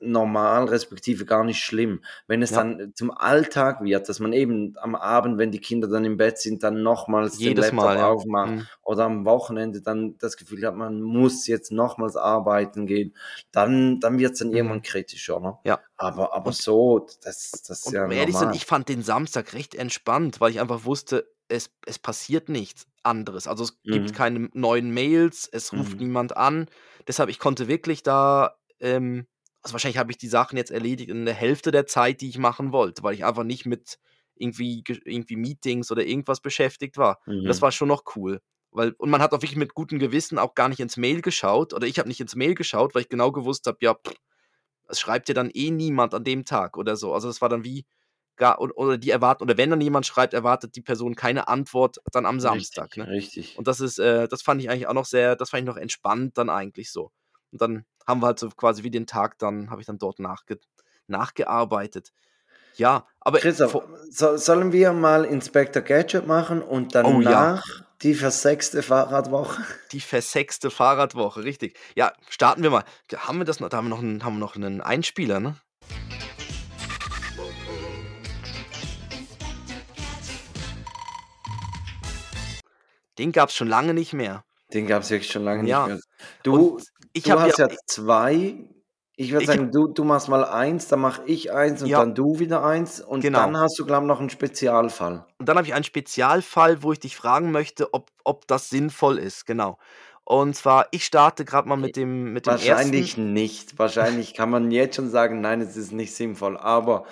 B: normal respektive gar nicht schlimm. Wenn es
A: Ja.
B: dann zum Alltag wird, dass man eben am Abend, wenn die Kinder dann im Bett sind, dann nochmals den
A: Jedes
B: Laptop
A: Mal, ja.
B: aufmacht
A: Mhm.
B: oder am Wochenende dann das Gefühl hat, man muss jetzt nochmals arbeiten gehen, dann dann wird's dann irgendwann
A: Mhm.
B: kritischer, ne?
A: Ja.
B: Aber aber
A: Und
B: so, das das ist
A: und
B: ja
A: um ehrlich
B: normal.
A: ich fand den Samstag recht entspannt, weil ich einfach wusste, es es passiert nichts anderes. Also, es gibt
B: Mhm.
A: keine neuen Mails, es ruft
B: Mhm.
A: niemand an. Deshalb, ich konnte wirklich da, ähm also, wahrscheinlich habe ich die Sachen jetzt erledigt in der Hälfte der Zeit, die ich machen wollte, weil ich einfach nicht mit irgendwie ge irgendwie Meetings oder irgendwas beschäftigt war. Und das
B: Mhm.
A: war schon noch cool, weil und man hat auch wirklich mit gutem Gewissen auch gar nicht ins Mail geschaut oder ich habe nicht ins Mail geschaut, weil ich genau gewusst habe, ja, es schreibt ja dann eh niemand an dem Tag oder so. Also, es war dann wie gar oder die erwarten oder wenn dann jemand schreibt, erwartet die Person keine Antwort dann am Samstag,
B: Richtig,
A: ne?
B: richtig.
A: Und das ist äh, das fand ich eigentlich auch noch sehr das fand ich noch entspannt dann eigentlich so. Und dann haben wir halt so quasi wie den Tag dann, habe ich dann dort nachge nachgearbeitet. Ja, aber.
B: Christoph, so, sollen wir mal Inspector Gadget machen und danach
A: oh, ja.
B: die versechste Fahrradwoche?
A: Die versechste Fahrradwoche, richtig. Ja, starten wir mal. Haben wir das noch? Da haben wir noch einen, haben wir noch einen Einspieler, ne? Den gab es schon lange nicht mehr.
B: Den gab's wirklich schon lange
A: Ja.
B: nicht mehr. Du
A: Und ich
B: du hast
A: ja
B: ja 2. Ich würde sagen, du du machst mal 1, dann mache ich 1 und
A: Ja.
B: dann du wieder 1 und
A: Genau.
B: dann hast du, glaube ich, noch 'n Spezialfall.
A: Und dann habe ich einen Spezialfall, wo ich dich fragen möchte, ob ob das sinnvoll ist, genau. Und zwar, ich starte grad mal mit dem mit dem
B: Wahrscheinlich
A: 1.
B: nicht. Wahrscheinlich kann man jetzt schon sagen: „Nein, es ist nicht sinnvoll“, aber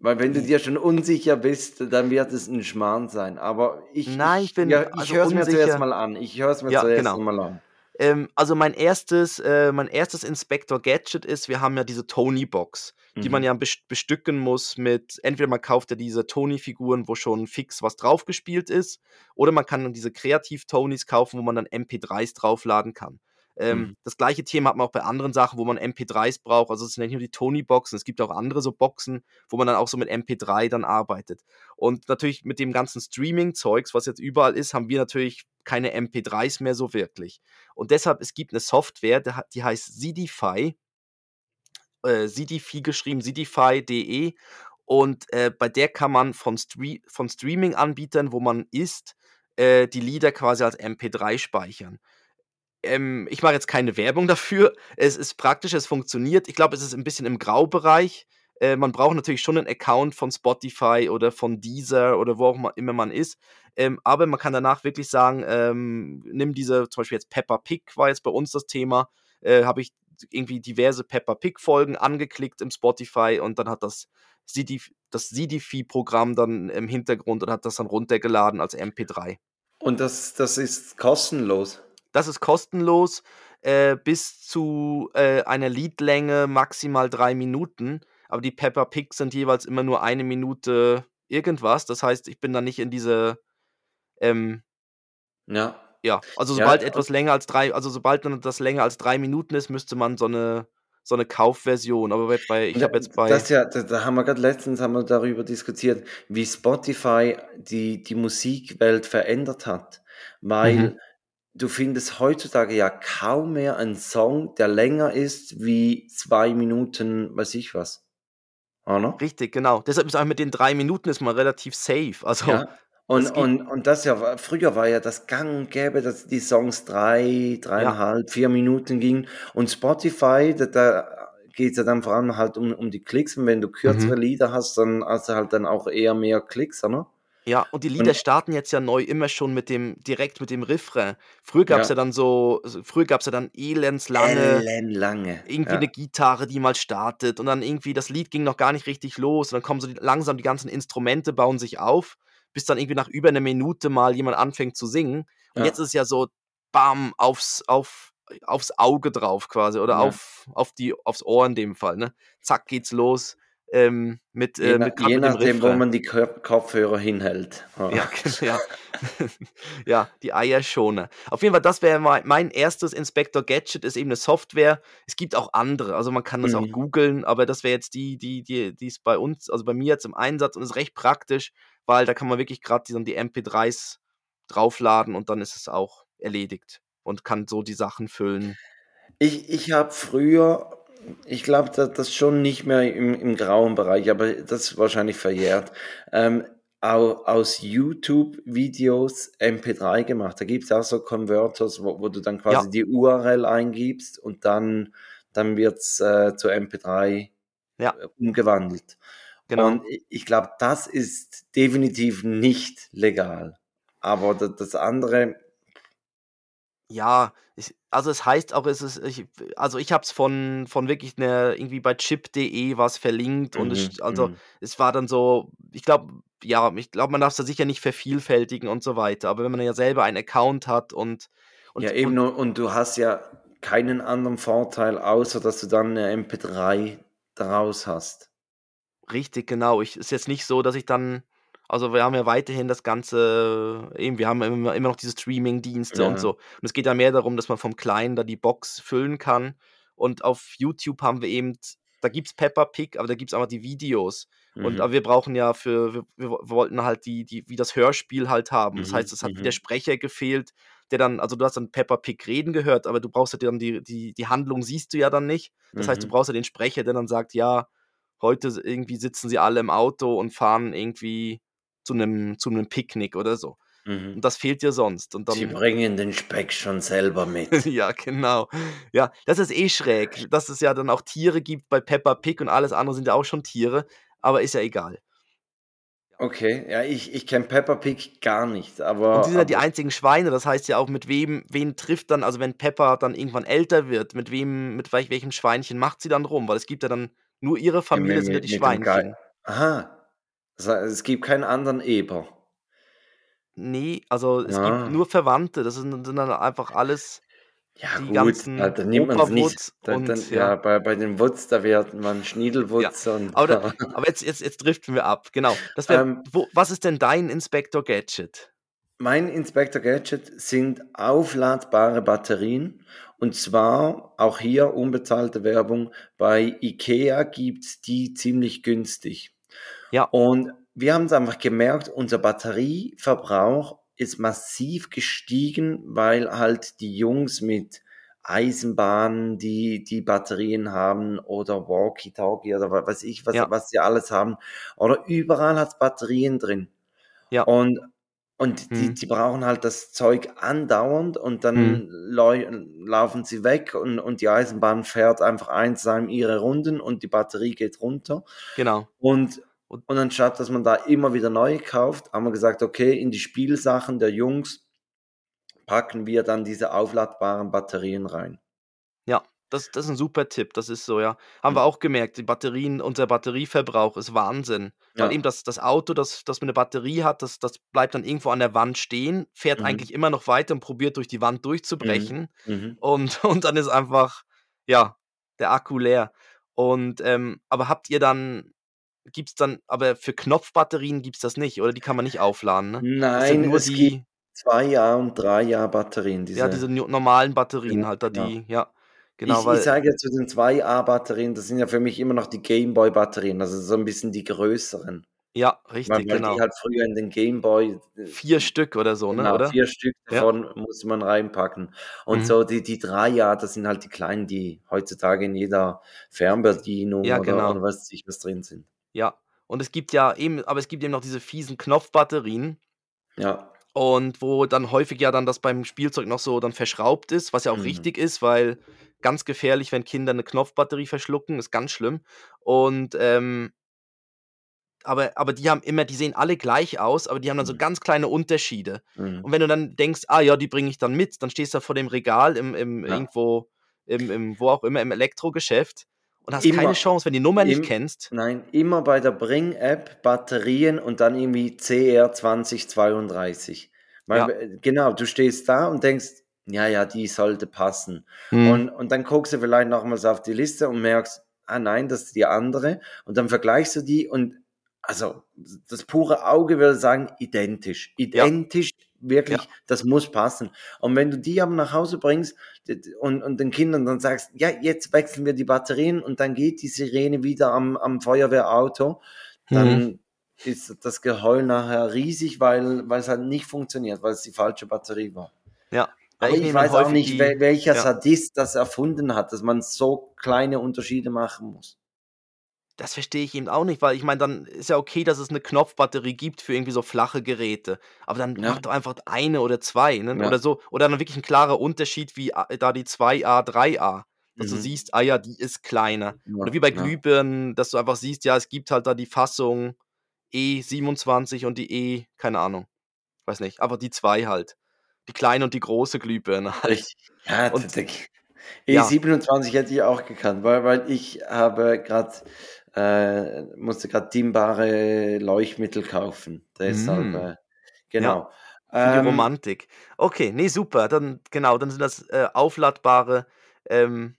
B: weil wenn du dir schon unsicher bist, dann wird es 'n Schmarrn sein. Aber ich
A: Nein, ich bin
B: ja, ich
A: also
B: höre es mir zuerst mal an. Ich höre es mir
A: Ja,
B: zuerst
A: genau.
B: mal an.
A: Ähm, also mein erstes äh, mein erstes Inspector Gadget ist, wir haben ja diese Tony-Box, die man
B: Mhm.
A: ja best bestücken muss mit entweder man kauft ja diese Tony-Figuren, wo schon fix was draufgespielt ist, oder man kann dann diese Kreativ-Tonys kaufen, wo man dann MP3s draufladen kann. Ähm,
B: Mhm.
A: das gleiche Thema hat man auch bei anderen Sachen, wo man MP3s braucht. Also es sind nicht nur die Tony-Boxen, es gibt auch andere so Boxen, wo man dann auch so mit MP3 dann arbeitet. Und natürlich mit dem ganzen Streaming-Zeugs, was jetzt überall ist, haben wir natürlich keine MP3s mehr so wirklich. Und deshalb, es gibt 'ne Software, die heißt Sidify. Äh, Sidify geschrieben, sidify.de und, äh, bei der kann man von Stre von Streaming-Anbietern, wo man ist, äh, die Lieder quasi als MP3 speichern. Ähm, ich mache jetzt keine Werbung dafür. Es ist praktisch, es funktioniert. Ich glaube, es ist 'n bisschen im Graubereich. Äh, man braucht natürlich schon 'nen Account von Spotify oder von Deezer oder wo auch immer man ist. Ähm, aber man kann danach wirklich sagen, ähm, nimm diese zum Beispiel jetzt Peppa Pig war jetzt bei uns das Thema, äh, habe ich irgendwie diverse Peppa Pig-Folgen angeklickt im Spotify und dann hat das Sidif das Sidify-Programm dann im Hintergrund und hat das dann runtergeladen als MP3.
B: Und das das ist kostenlos?
A: Das ist kostenlos, äh, bis zu, äh, einer Liedlänge maximal 3 Minuten, aber die Peppa Pigs sind jeweils immer nur 1 Minute irgendwas. Das heißt, ich bin da nicht in diese, ähm
B: Ja.
A: ja, also
B: Ja,
A: sobald
B: und
A: etwas länger als 3 also sobald dann das länger als 3 Minuten ist, müsste man so 'ne so 'ne Kaufversion aber bei ich habe jetzt bei
B: das ja da da haben wir grad letztens haben wir darüber diskutiert, wie Spotify die die Musikwelt verändert hat, weil
A: Mhm.
B: Du findest heutzutage ja kaum mehr einen Song, der länger ist wie 2 Minuten, weiß ich was, oder?
A: Richtig, genau. Deshalb ist auch mit den 3 Minuten ist man relativ safe. Also,
B: Ja, und
A: es geht
B: und und das ja früher war ja das gang und gäbe, dass die Songs 3,
A: Ja.
B: 3,5, 4 Minuten gingen und Spotify, da da geht's ja dann vor allem halt um um die Klicks und wenn du kürzere
A: Mhm.
B: Lieder hast, dann hast du halt dann auch eher mehr Klicks, oder?
A: Ja, und die Lieder
B: Und
A: starten jetzt ja neu immer schon mit dem direkt mit dem Refrain. Früher gab's
B: Ja.
A: ja dann so früher gab's ja dann elendslange
B: Ellenlange,
A: irgendwie
B: ja.
A: Gitarre, die mal startet und dann irgendwie das Lied ging noch gar nicht richtig los und dann kommen so die langsam die ganzen Instrumente bauen sich auf, bis dann irgendwie nach über 'ner Minute mal jemand anfängt zu singen. Und jetzt
B: Ja.
A: ist es ja so bam, aufs auf aufs Auge drauf quasi oder auf auf die aufs Ohr in dem Fall, ne? Zack, geht's los, ähm, mit
B: Je
A: äh, mit
B: je
A: mit dem
B: nachdem, wo man die Kopfhörer hinhält.
A: Ja, gen ja. Ja, die Eierschoner. Auf jeden Fall, das wäre mei mein erstes Inspector Gadget, ist eben 'ne Software. Es gibt auch andere, also man kann das auch
B: Mhm.
A: googeln, aber das wäre jetzt die die die die ist bei uns also bei mir jetzt im Einsatz und ist recht praktisch, weil da kann man wirklich grad die die MP3s draufladen und dann ist es auch erledigt und kann so die Sachen füllen.
B: Ich ich habe früher ich glaube, da das schon nicht mehr im im grauen Bereich, aber das ist wahrscheinlich verjährt, ähm, au aus YouTube-Videos MP3 gemacht. Da gibt's auch so Converters, wo wo du dann quasi
A: Ja.
B: die URL eingibst und dann dann wird's, äh, zu MP3,
A: Ja.
B: äh, umgewandelt.
A: Genau.
B: Und ich glaube, das ist definitiv nicht legal. Aber da das andere
A: Ja, ich also es heißt auch, es ist ich also ich habe es von von wirklich 'ner irgendwie bei chip.de war's verlinkt und es
B: Mhm,
A: st also
B: mhm.
A: es war dann so ich glaube ja, ich glaube, man darf's da sicher nicht vervielfältigen und so weiter. Aber wenn man ja selber einen Account hat und
B: Ja,
A: und
B: eben
A: und
B: und du hast ja keinen anderen Vorteil, außer dass du dann 'ne MP3 daraus hast.
A: Richtig, genau. Ich ist jetzt nicht so, dass ich dann also wir haben ja weiterhin das Ganze eben, wir haben immer immer noch diese Streamingdienste und
B: Ja.
A: so. Und es geht ja mehr darum, dass man vom Kleinen da die Box füllen kann. Und auf YouTube haben wir eben da gibt's Peppa Pig, aber da gibt's auch noch die Videos. Und
B: Mhm.
A: aber wir brauchen ja für wir wir wollten halt die die wie das Hörspiel halt haben. Das heißt,
B: Mhm,
A: es hat wie der
B: mhm.
A: Sprecher gefehlt, der dann also du hast dann Peppa Pig reden gehört, aber du brauchst ja dann die die die Handlung siehst du ja dann nicht. Das heißt, du
B: Mhm.
A: brauchst ja den Sprecher, der dann sagt: „Ja, heute irgendwie sitzen sie alle im Auto und fahren irgendwie zu 'nem zu 'nem Picknick“ oder so.
B: Mhm.
A: Und das fehlt dir sonst. Und
B: Sie
A: dann
B: bringen den Speck schon selber mit.
A: ja, genau. Ja, das ist eh schräg, dass es ja dann auch Tiere gibt bei Peppa Pig und alles andere sind ja auch schon Tiere, aber ist ja egal.
B: Okay, ja, ich, ich kenne Peppa Pig gar nicht,
A: Und
B: aber,
A: die sind ja die einzigen Schweine, das heißt ja auch, mit wem wen trifft dann also, wenn Peppa dann irgendwann älter wird, mit wem mit welch welchem Schweinchen macht sie dann rum? Weil es gibt ja dann nur ihre
B: ja,
A: Familie
B: mit,
A: sind ja die Schweinchen.
B: Aha, es gibt keinen anderen Eber.
A: Ne, also, es gibt
B: Ah.
A: nur Verwandte, das sind sind dann einfach alles
B: Ja
A: die
B: gut,
A: ganzen
B: da nimmt man es nicht. Dann,
A: und
B: ja,
A: ja.
B: bei, bei den Wutz, da wird man
A: Ja,
B: Schniedelwutz und
A: aber da aber jetzt jetzt jetzt driften wir ab. Genau. Wäre
B: ähm,
A: wo was ist denn dein Inspector Gadget?
B: mein Inspector Gadget sind aufladbare Batterien. Und zwar auch hier unbezahlte Werbung. Bei IKEA gibt's die ziemlich günstig.
A: Ja.
B: Und wir haben es einfach gemerkt, unser Batterieverbrauch ist massiv gestiegen, weil halt die Jungs mit Eisenbahnen, die die Batterien haben oder Walkie-Talkie oder was weiß ich, was,
A: Ja.
B: was sie alles haben. Oder überall hat's Batterien drin.
A: Ja.
B: Und, und die,
A: Mhm.
B: die brauchen halt das Zeug andauernd und dann
A: Mhm.
B: lau laufen sie weg und, und die Eisenbahn fährt einfach einsam ihre Runden und die Batterie geht runter.
A: Genau.
B: Und,
A: Und
B: und anstatt, dass man da immer wieder neue kauft, haben wir gesagt, okay, in die Spielsachen der Jungs packen wir dann diese aufladbaren Batterien rein.
A: Ja, das das ist 'n super Tipp. Das ist so, ja. Haben wir
B: Mhm.
A: auch gemerkt, die Batterien unser Batterieverbrauch ist Wahnsinn. Weil eben das das Auto, das das 'ne Batterie hat, das das bleibt dann irgendwo an der Wand stehen, fährt
B: Mhm.
A: eigentlich immer noch weiter und probiert durch die Wand
B: Mhm.
A: durchzubrechen
B: Mhm.
A: und und dann ist einfach, ja, der Akku leer. Und, ähm aber habt ihr dann gibt's dann aber für Knopfbatterien gibt's das nicht, oder die kann man nicht aufladen, ne?
B: Nein,
A: nur
B: es gibt
A: die
B: 2 Jahr und 3 Jahr Batterien,
A: ja,
B: diese
A: diese no normalen Batterien
B: Genau,
A: halt da,
B: genau.
A: die ja, genau,
B: Ich ich
A: weil
B: sage ja zu den 2A-Batterien, das sind ja für mich immer noch die Gameboy-Batterien, also so 'n bisschen die größeren.
A: Ja,
B: Weil
A: richtig,
B: weil die
A: genau.
B: halt früher in den Gameboy äh,
A: 4 Stück oder so, ne,
B: genau,
A: oder?
B: 4 Stück
A: Ja.
B: davon musste man reinpacken. Und
A: Mhm.
B: so die die 3er, das sind halt die kleinen, die heutzutage in jeder Fernbedienung
A: Ja,
B: oder oder
A: genau.
B: was ich was drin sind.
A: Ja, und es gibt ja eben aber es gibt eben noch diese fiesen Knopfbatterien
B: Ja.
A: und wo dann häufig ja dann das beim Spielzeug noch so dann verschraubt ist, was ja auch
B: Mhm.
A: richtig ist, weil ganz gefährlich, wenn Kinder 'ne Knopfbatterie verschlucken, ist ganz schlimm. Und, ähm aber aber die haben immer die sehen alle gleich aus, aber die haben dann so
B: Mhm.
A: ganz kleine Unterschiede.
B: Mhm.
A: Und wenn du dann denkst: „Ah ja, die bringe ich dann mit“, dann stehst du da vor dem Regal im im
B: Ja.
A: irgendwo im im wo auch immer, im Elektrogeschäft und hast keine
B: Immer
A: Chance, wenn die Nummer nicht
B: im
A: kennst.
B: nein, immer bei der Bring-App Batterien und dann irgendwie CR2032. Weil
A: Ja.
B: w genau, du stehst da und denkst: „Ja, ja, die sollte passen.“
A: Mhm.
B: Und und dann guckst du vielleicht nochmals auf die Liste und merkst: „Ah nein, das ist die andere.“ Und dann vergleichst du die und also, das pure Auge würde sagen, identisch.
A: Ja.
B: Wirklich,
A: Ja.
B: das muss passen. Und wenn du die aber nach Hause bringst und und den Kindern dann sagst: „Ja, jetzt wechseln wir die Batterien“ und dann geht die Sirene wieder am am Feuerwehrauto,
A: Mhm.
B: dann ist das Geheul nachher riesig, weil weil's halt nicht funktioniert, weil's die falsche Batterie war.
A: Ja,
B: Aber
A: ich
B: weiß auch nicht,
A: die
B: wel welcher
A: ja.
B: Sadist das erfunden hat, dass man so kleine Unterschiede machen muss.
A: Das verstehe ich eben auch nicht, weil ich meine, dann ist ja okay, dass es 'ne Knopfbatterie gibt für irgendwie so flache Geräte, aber dann
B: Ja.
A: doch einfach 1 oder 2, ne?
B: Ja.
A: Oder so oder dann wirklich 'n klarer Unterschied wie a da die 2A, 3A, dass du
B: Mhm.
A: siehst: „Ah ja, die ist kleiner.“ Oder
B: Ja,
A: wie bei. Glühbirnen, dass du einfach siehst, ja, es gibt halt da die Fassung E27 und die E keine Ahnung, weiß nicht, einfach die 2 halt. Die kleine und die große Glühbirne halt.
B: Ja,
A: Und
B: d
A: ja.
B: E27 hätte ich auch gekannt, weil weil ich habe grad äh, musste grad dimmbare Leuchtmittel kaufen. Deshalb,
A: Hm.
B: äh,
A: Ja,
B: genau.
A: für die
B: Ähm
A: Romantik. Okay, ne, super, dann genau, dann sind das, äh, aufladbare, ähm,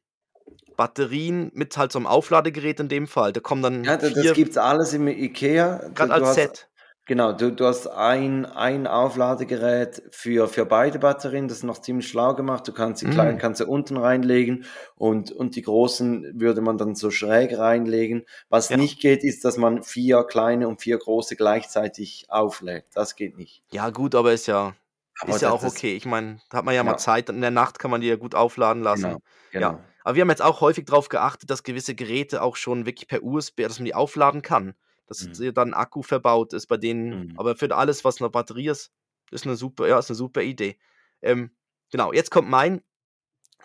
A: Batterien mit halt so 'nem Aufladegerät in dem Fall. Da kommen dann
B: Ja, da das
A: 4
B: gibt's alles im IKEA. Du
A: als Set.
B: Genau, du du hast ein ein Aufladegerät für für beide Batterien, das ist noch ziemlich schlau gemacht. Du kannst die kleinen
A: Hm.
B: kannst du unten reinlegen und und die großen würde man dann so schräg reinlegen. Was
A: Ja.
B: nicht geht, ist, dass man 4 kleine und 4 große gleichzeitig auflädt. Das geht nicht.
A: Ja gut, aber ist ja
B: Aber
A: ist ja auch okay. Ich meine, da hat man ja mal
B: Ja.
A: Zeit in der Nacht kann man die ja gut aufladen
B: Genau,
A: lassen. Ja.
B: genau.
A: Aber wir haben jetzt auch häufig drauf geachtet, dass gewisse Geräte auch schon wirklich per USB dass man die aufladen kann. Dass
B: Mhm.
A: dann Akku verbaut ist bei denen
B: Mhm.
A: aber für alles, was 'ne Batterie ist, ist eine super, ja, ist eine super Idee. Ähm, genau, jetzt kommt mein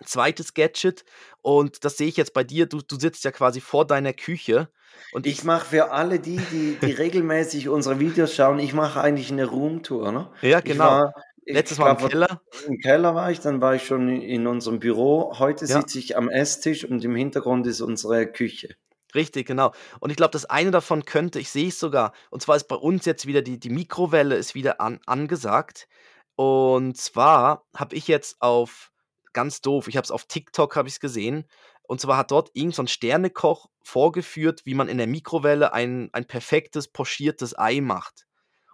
A: zweites Gadget und das sehe ich jetzt bei dir. Du, du sitzt ja quasi vor deiner Küche. Und
B: Ich mache für alle die, die, die regelmäßig unsere Videos schauen, ich mache eigentlich eine Roomtour. Ne?
A: ja, genau.
B: war,
A: Letztes Mal im
B: glaub,
A: Keller.
B: im Keller war ich, dann war ich schon in unserem Büro. Heute
A: Ja.
B: sitze ich am Esstisch und im Hintergrund ist unsere Küche.
A: Richtig, genau. Und ich glaube, das eine davon könnte, ich sehe es sogar, und zwar ist bei uns jetzt wieder die, die Mikrowelle ist wieder an, angesagt. Und zwar habe ich jetzt auf, ganz doof, ich habe es auf TikTok, habe ich es gesehen. Und zwar hat dort irgend so ein Sternekoch vorgeführt, wie man in der Mikrowelle ein, ein perfektes pochiertes Ei macht.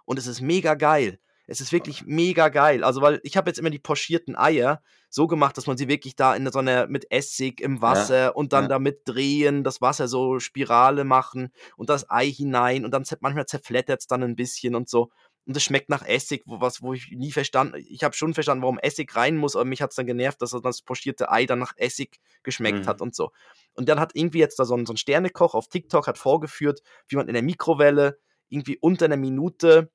A: Und es ist mega geil. Es ist wirklich mega geil. Also, weil ich habe jetzt immer die pochierten Eier so gemacht, dass man sie wirklich da in so einer mit Essig im Wasser und dann
B: ja.
A: damit drehen, das Wasser so Spirale machen und das Ei hinein und dann manchmal zerflettert es dann ein bisschen und so. Und es schmeckt nach Essig, wo, was, wo ich nie verstanden, ich habe schon verstanden, warum Essig rein muss, aber mich hat es dann genervt, dass das pochierte Ei dann nach Essig geschmeckt
B: Mhm.
A: hat und so. Und dann hat irgendwie jetzt da so ein, so ein Sternekoch auf TikTok hat vorgeführt, wie man in der Mikrowelle irgendwie unter einer Minute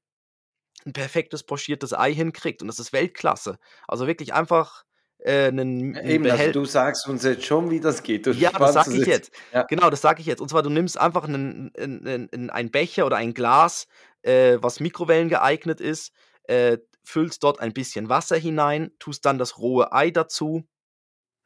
A: ein perfektes pochiertes Ei hinkriegt. Und das ist Weltklasse. Also wirklich einfach äh, einen,
B: Eben, also du sagst uns jetzt schon, wie das geht. Du
A: ja, das
B: spannst
A: sag
B: es
A: ich jetzt.
B: Ja.
A: Genau, das sage ich jetzt. Und zwar, du nimmst einfach einen, einen, einen, einen Becher oder ein Glas, äh, was Mikrowellen geeignet ist, äh, füllst dort ein bisschen Wasser hinein, tust dann das rohe Ei dazu.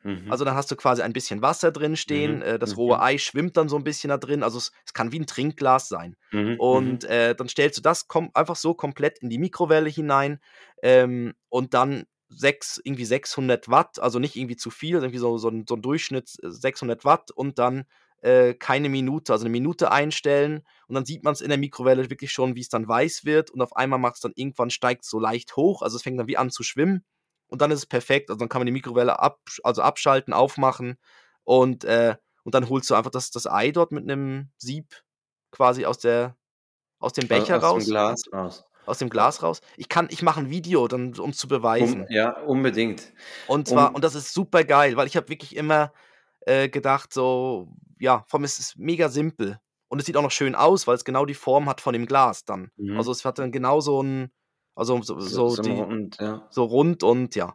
B: Mhm.
A: Also dann hast du quasi ein bisschen Wasser drin stehen.
B: Mhm,
A: Äh, das
B: mhm.
A: rohe Ei schwimmt dann so ein bisschen da drin. Also es, es kann wie ein Trinkglas sein.
B: Mhm,
A: Und äh, dann stellst du das einfach so komplett in die Mikrowelle hinein ähm, und dann sechs, irgendwie 600 Watt, also nicht irgendwie zu viel, irgendwie so, so, ein, so ein Durchschnitt äh, 600 Watt und dann äh, keine Minute, also eine Minute einstellen und dann sieht man es in der Mikrowelle wirklich schon, wie es dann weiß wird und auf einmal macht es dann irgendwann, steigt es so leicht hoch, also es fängt dann wie an zu schwimmen und dann ist es perfekt, also dann kann man die Mikrowelle ab, also abschalten, aufmachen und, äh, und dann holst du einfach das, das Ei dort mit einem Sieb quasi aus der aus dem Becher
B: aus
A: raus,
B: dem Glas raus.
A: aus dem Glas raus. Ich kann, ich mache ein Video, dann um zu beweisen.
B: Um, ja, unbedingt.
A: Und zwar,
B: um-
A: und das ist super geil, weil ich habe wirklich immer äh, gedacht, so, ja, vor allem ist es mega simpel. Und es sieht auch noch schön aus, weil es genau die Form hat von dem Glas dann.
B: Mhm.
A: Also es hat dann genau so ein, also so, so,
B: so,
A: die,
B: und, ja.
A: so rund und ja.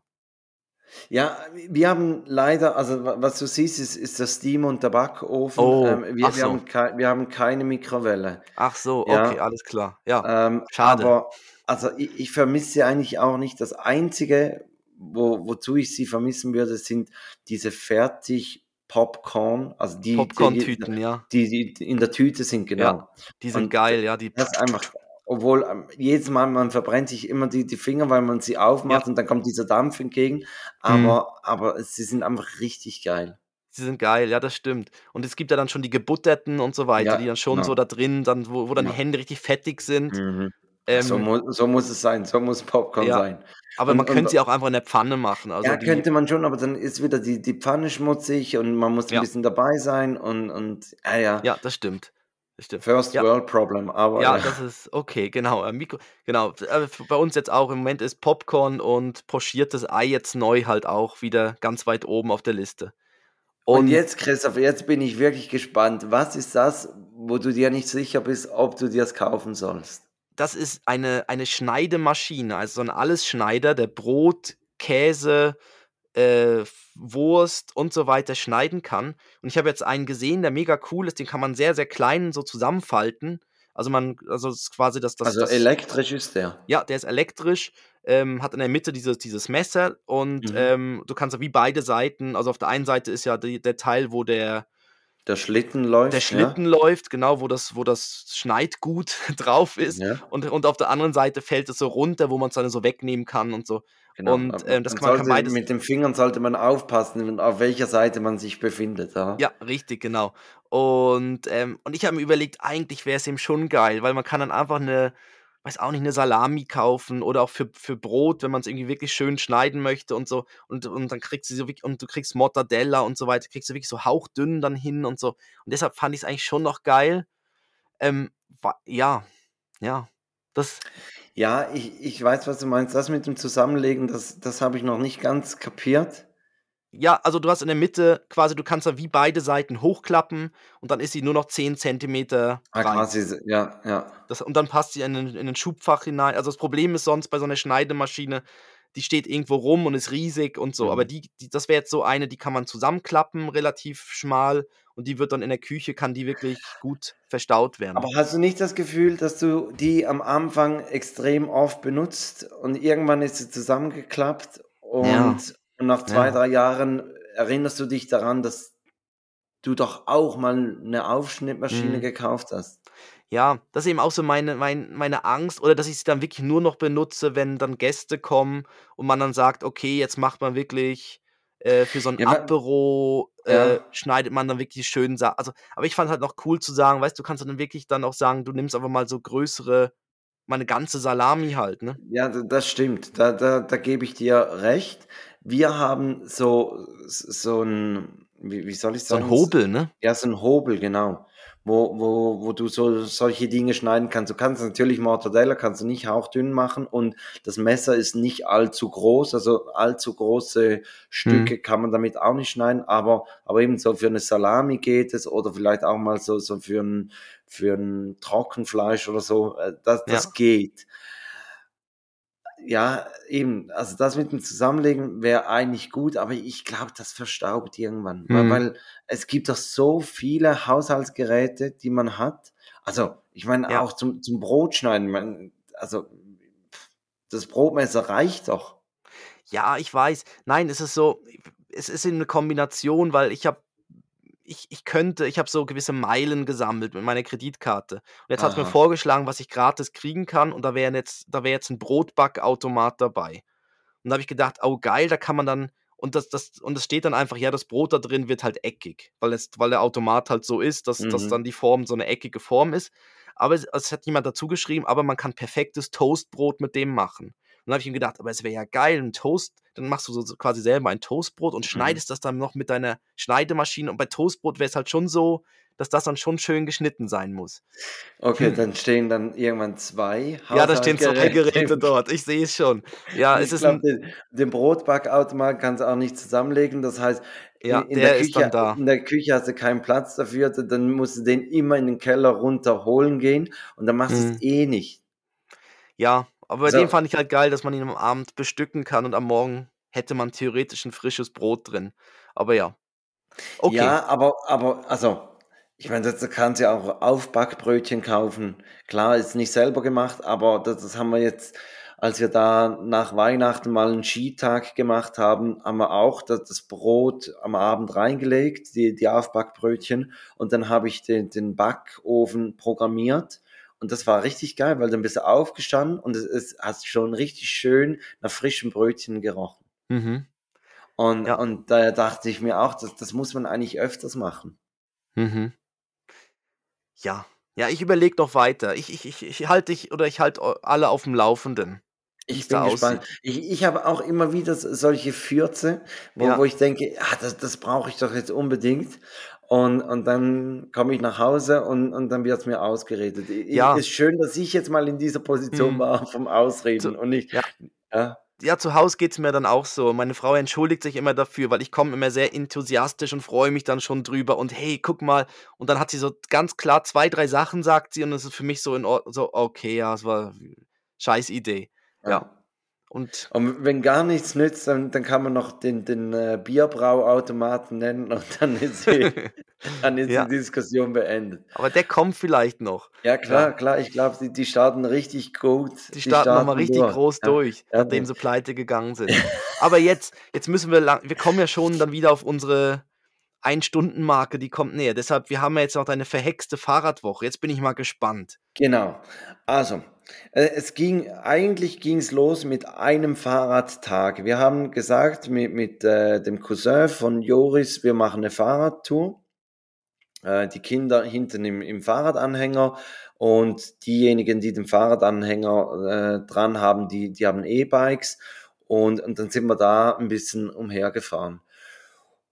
B: Ja, wir haben leider, also wa- was du siehst, ist, ist der Steam- und der Backofen.
A: Oh,
B: ähm, wir, wir,
A: so.
B: haben kei- wir haben keine Mikrowelle.
A: Ach so,
B: Ja.
A: okay, alles klar. Ja,
B: Ähm,
A: Schade.
B: Aber also ich, ich vermisse eigentlich auch nicht. Das Einzige, wo, wozu ich sie vermissen würde, sind diese fertig Popcorn, also die,
A: Popcorn-Tüten, ja.
B: die, die, in der Tüte sind, genau.
A: Die sind
B: Und
A: geil, ja. Die,
B: Das ist einfach, obwohl ähm, jedes Mal, man verbrennt sich immer die, die Finger, weil man sie aufmacht und dann kommt dieser Dampf entgegen. Aber, aber sie sind einfach richtig geil.
A: Sie sind geil, ja, das stimmt. Und es gibt ja dann schon die gebutterten und so weiter,
B: Ja,
A: die dann schon
B: genau.
A: so da drin, dann, wo, wo dann
B: Ja.
A: die Hände richtig fettig sind.
B: Mhm.
A: Ähm,
B: so, mu so muss es sein, so muss Popcorn
A: Ja.
B: sein.
A: aber
B: und-
A: man könnte
B: und-
A: sie auch einfach in der Pfanne machen. Also
B: ja,
A: die,
B: könnte man schon, aber dann ist wieder die, die Pfanne schmutzig und man muss ein
A: Ja.
B: bisschen dabei sein und, und ah ja,
A: Ja, das stimmt. Stimmt.
B: First
A: Ja.
B: World Problem, aber
A: Ja, das ist okay, genau. äh, Mikro, genau. äh, Bei uns jetzt auch im Moment ist Popcorn und pochiertes Ei jetzt neu halt auch wieder ganz weit oben auf der Liste.
B: Und, jetzt, Christoph, jetzt bin ich wirklich gespannt. Was ist das, wo du dir nicht sicher bist, ob du dir es kaufen sollst?
A: das ist eine, eine Schneidemaschine, also so ein Allesschneider, der Brot, Käse, äh, Wurst und so weiter schneiden kann. Und ich habe jetzt einen gesehen, der mega cool ist, den kann man sehr, sehr klein so zusammenfalten. Also man, also ist quasi das, das,
B: also
A: das
B: elektrisch ist der.
A: ja, der ist elektrisch, ähm, hat in der Mitte dieses, dieses Messer und
B: Mhm.
A: ähm, du kannst wie beide Seiten, also auf der einen Seite ist ja die, der Teil, wo der,
B: Der Schlitten läuft.
A: der Schlitten läuft, genau, wo das, wo das Schneidgut drauf ist.
B: Ja, ja
A: Und, und auf der anderen Seite fällt es so runter, wo man es dann so wegnehmen kann und so.
B: genau.
A: Und, ähm, das
B: man
A: kann man- beides-
B: Mit den Fingern sollte man aufpassen, auf welcher Seite man sich befindet. Ja,
A: Ja, richtig, genau. Und, ähm, und ich habe mir überlegt, eigentlich wäre es ihm schon geil, weil man kann dann einfach eine, weiß auch nicht, eine Salami kaufen oder auch für, für Brot, wenn man es irgendwie wirklich schön schneiden möchte und so. Und, und dann kriegst du so wirklich, und du kriegst Mortadella und so weiter, kriegst du wirklich so hauchdünn dann hin und so. Und deshalb fand ich es eigentlich schon noch geil. Ähm, ja, ja. Das,
B: Ja, ich, ich weiß, was du meinst. Das mit dem Zusammenlegen, das, das habe ich noch nicht ganz kapiert.
A: Ja, also du hast in der Mitte quasi, du kannst da wie beide Seiten hochklappen und dann ist sie nur noch 10 Zentimeter
B: Ah,
A: breit.
B: quasi, ja, ja.
A: Das, und dann passt sie in ein, in ein Schubfach hinein. Also das Problem ist sonst bei so einer Schneidemaschine, die steht irgendwo rum und ist riesig und so. Aber
B: Mhm.
A: die, die das wäre jetzt so eine, die kann man zusammenklappen, relativ schmal. Und die wird dann in der Küche, kann die wirklich gut verstaut werden.
B: Aber hast du nicht das Gefühl, dass du die am Anfang extrem oft benutzt und irgendwann ist sie zusammengeklappt und,
A: Ja.
B: Und nach zwei,
A: Ja.
B: drei Jahren erinnerst du dich daran, dass du doch auch mal eine Aufschnittmaschine
A: Mhm.
B: gekauft hast?
A: Ja, das ist eben auch so meine, mein, meine Angst oder dass ich sie dann wirklich nur noch benutze, wenn dann Gäste kommen und man dann sagt, okay, jetzt macht man wirklich äh, für so ein
B: Ja,
A: Apero, äh,
B: Ja.
A: schneidet man dann wirklich schön Sachen. Also, aber ich fand halt noch cool zu sagen, weißt du, kannst dann wirklich dann auch sagen, du nimmst einfach mal so größere, meine ganze Salami halt, ne?
B: Ja, das stimmt. Da, da, da gebe ich dir recht. Wir haben so, so ein, wie, wie soll ich
A: So
B: sagen?
A: ein Hobel, ne?
B: Ja, so ein Hobel, genau. Wo, wo, wo du so solche Dinge schneiden kannst. Du kannst natürlich Mortadella kannst du nicht hauchdünn machen und das Messer ist nicht allzu groß, also allzu große Stücke kann man damit auch nicht schneiden, aber, aber eben so für eine Salami geht es oder vielleicht auch mal so, so für ein, für ein Trockenfleisch oder so, äh, das, das
A: Ja.
B: geht. Ja, eben, also das mit dem Zusammenlegen wäre eigentlich gut, aber ich glaube, das verstaubt irgendwann, weil,
A: Mhm.
B: weil es gibt doch so viele Haushaltsgeräte, die man hat. Also, ich meine,
A: Ja.
B: auch zum, zum Brotschneiden, man, also das Brotmesser reicht doch.
A: Ja, ich weiß. Nein, es ist so, es ist eine Kombination, weil ich habe, ich, ich könnte, ich habe so gewisse Meilen gesammelt mit meiner Kreditkarte. Und jetzt hat es mir vorgeschlagen, was ich gratis kriegen kann. Und da wäre jetzt, da wäre jetzt ein Brotbackautomat dabei. Und da habe ich gedacht, oh geil, da kann man dann, und das, das, und es steht dann einfach, ja, das Brot da drin wird halt eckig, weil es, weil der Automat halt so ist, dass, dass
B: Mhm.
A: dann die Form so eine eckige Form ist. Aber es, es hat jemand dazu geschrieben, aber man kann perfektes Toastbrot mit dem machen. Dann habe ich ihm gedacht, aber es wäre ja geil, ein Toast, dann machst du so, quasi selber ein Toastbrot und
B: Mhm.
A: schneidest das dann noch mit deiner Schneidemaschine. Und bei Toastbrot wäre es halt schon so, dass das dann schon schön geschnitten sein muss.
B: Okay, dann stehen dann irgendwann zwei
A: Hm. Ja, da stehen zwei Geräte dort. Ich sehe es schon. Ja, es
B: Ich
A: ist
B: glaube,
A: ein,
B: den, den Brotbackautomat kannst du auch nicht zusammenlegen. Das heißt,
A: ja,
B: in, in
A: der
B: der
A: ist
B: Küche,
A: da.
B: in der Küche hast du keinen Platz dafür. da- Dann musst du den immer in den Keller runterholen gehen und dann machst du
A: Mhm.
B: es eh nicht.
A: Ja, aber bei
B: So.
A: dem fand ich halt geil, dass man ihn am Abend bestücken kann und am Morgen hätte man theoretisch ein frisches Brot drin. Aber ja. Okay.
B: Ja, aber, aber, also, ich meine, da kannst du ja auch Aufbackbrötchen kaufen. Klar, ist nicht selber gemacht, aber das, das haben wir jetzt, als wir da nach Weihnachten mal einen Skitag gemacht haben, haben wir auch das, das Brot am Abend reingelegt, die, die Aufbackbrötchen, und dann habe ich den, den Backofen programmiert. Und das war richtig geil, weil dann bist du aufgestanden und es, es hat schon richtig schön nach frischen Brötchen gerochen.
A: Mhm.
B: Und,
A: Ja.
B: und da dachte ich mir auch, das, das muss man eigentlich öfters machen.
A: Mhm. Ja. Ja, ich überlege noch weiter. Ich, ich, ich, ich halte dich oder ich halte alle auf dem Laufenden,
B: Ich
A: es
B: bin gespannt.
A: aussieht.
B: Ich, ich habe auch immer wieder so- solche Fürze, wo,
A: Ja.
B: wo ich denke, ah, das, das brauche ich doch jetzt unbedingt. Und, und dann komme ich nach Hause und, und dann wird es mir ausgeredet. Ich,
A: Ja.
B: Ist schön, dass ich jetzt mal in dieser Position
A: Mhm.
B: war vom Ausreden
A: Zu-
B: und nicht.
A: ja.
B: Ja,
A: Ja, zu Hause geht es mir dann auch so. Meine Frau entschuldigt sich immer dafür, weil ich komme immer sehr enthusiastisch und freue mich dann schon drüber und hey, guck mal. Und dann hat sie so ganz klar zwei, drei Sachen, sagt sie, und es ist für mich so in Ordnung, so, okay, ja, es war scheiß Idee. Ja. Und
B: Und wenn gar nichts nützt, dann, dann kann man noch den, den äh, Bierbrauautomaten nennen und dann ist die, dann ist
A: Ja.
B: die Diskussion beendet.
A: aber der kommt vielleicht noch.
B: Ja, klar,
A: Ja.
B: klar. Ich glaube, die, die starten richtig gut.
A: Die starten nochmal richtig
B: durch.
A: groß
B: Ja.
A: durch, nachdem sie pleite gegangen sind. Aber jetzt, jetzt müssen wir lang, wir kommen ja schon dann wieder auf unsere Ein-Stunden-Marke, die kommt näher. Deshalb, wir haben ja jetzt noch eine verhexte Fahrradwoche. Jetzt bin ich mal gespannt.
B: Genau. Also, es ging, eigentlich ging es los mit einem Fahrradtag. Wir haben gesagt, mit, mit äh, dem Cousin von Joris, wir machen eine Fahrradtour. Äh, die Kinder hinten im, im Fahrradanhänger und diejenigen, die den Fahrradanhänger äh, dran haben, die, die haben E-Bikes. Und, und dann sind wir da ein bisschen umhergefahren.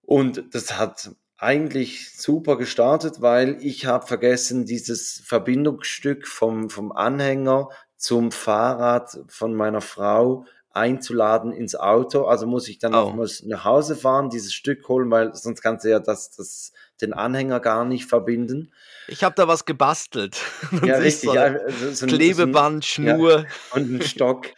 B: Und das hat eigentlich super gestartet, weil ich habe vergessen, dieses Verbindungsstück vom, vom Anhänger zum Fahrrad von meiner Frau einzuladen ins Auto. Also muss ich dann
A: Oh.
B: nochmals nach Hause fahren, dieses Stück holen, weil sonst kannst du ja das, das, den Anhänger gar nicht verbinden.
A: Ich habe da was gebastelt.
B: Ja, richtig.
A: so
B: Ja, so,
A: Klebeband,
B: ein, ja,
A: Schnur.
B: und einen Stock.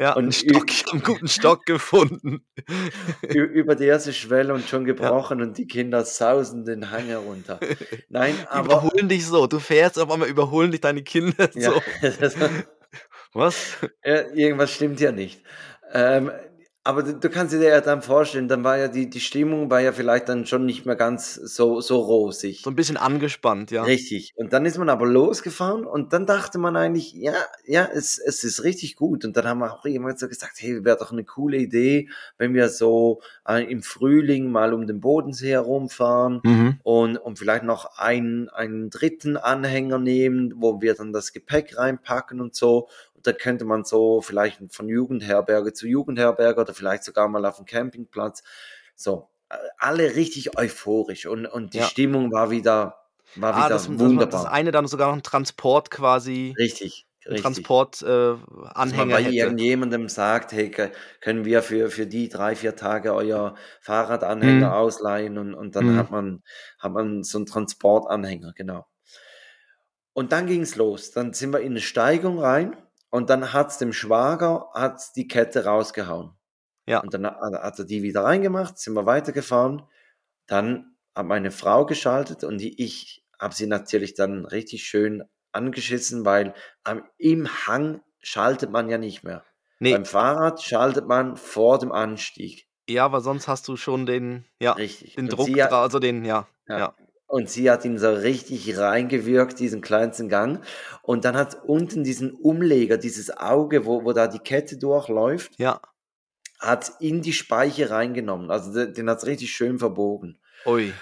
A: Ja,
B: Und
A: einen Stock. Einen guten Stock gefunden.
B: Über die erste Schwelle und schon gebrochen und die Kinder sausen den Hang herunter. Nein, aber
A: überholen dich so. Du fährst, auf einmal überholen dich deine Kinder
B: ja,
A: so. Was?
B: ja, irgendwas stimmt ja nicht. Ähm, aber du, du kannst dir ja dann vorstellen, dann war ja die, die Stimmung war ja vielleicht dann schon nicht mehr ganz so, so rosig.
A: So ein bisschen angespannt, ja.
B: Richtig. Und dann ist man aber losgefahren und dann dachte man eigentlich, ja, ja, es, es ist richtig gut. Und dann haben wir auch jemand so gesagt, hey, wäre doch eine coole Idee, wenn wir so äh, im Frühling mal um den Bodensee herumfahren
A: Mhm.
B: und, und vielleicht noch einen, einen dritten Anhänger nehmen, wo wir dann das Gepäck reinpacken und so. Und da könnte man so vielleicht von Jugendherberge zu Jugendherberge oder vielleicht sogar mal auf dem Campingplatz. So, äh, alle richtig euphorisch und, und die
A: Ja.
B: Stimmung war wieder, war
A: Ah,
B: wieder
A: das,
B: wunderbar.
A: das eine dann sogar noch ein Transport quasi,
B: richtig, richtig.
A: Transport äh,
B: Dass man
A: Anhänger
B: bei
A: hätte.
B: irgendjemandem sagt, hey, können wir für, für die drei, vier Tage euer Fahrradanhänger
A: Mhm.
B: ausleihen und, und dann
A: Mhm.
B: hat man, hat man so einen Transportanhänger, genau. Und dann ging es los. Dann sind wir in eine Steigung rein und dann hat's dem Schwager hat's die Kette rausgehauen.
A: Ja.
B: Und dann hat er die wieder reingemacht, sind wir weitergefahren. Dann hat meine Frau geschaltet und die, ich habe sie natürlich dann richtig schön angeschissen, weil am, im Hang schaltet man ja nicht mehr.
A: Nee,
B: Beim Fahrrad schaltet man vor dem Anstieg.
A: ja, aber sonst hast du schon den, ja,
B: Richtig.
A: den
B: Und
A: Druck
B: hat-
A: also den, ja,
B: Ja.
A: ja.
B: Und sie hat ihn so richtig reingewirkt, diesen kleinsten Gang. Und dann hat unten diesen Umleger, dieses Auge, wo, wo da die Kette durchläuft,
A: Ja,
B: hat in die Speiche reingenommen. Also den, den hat es richtig schön verbogen.
A: ui.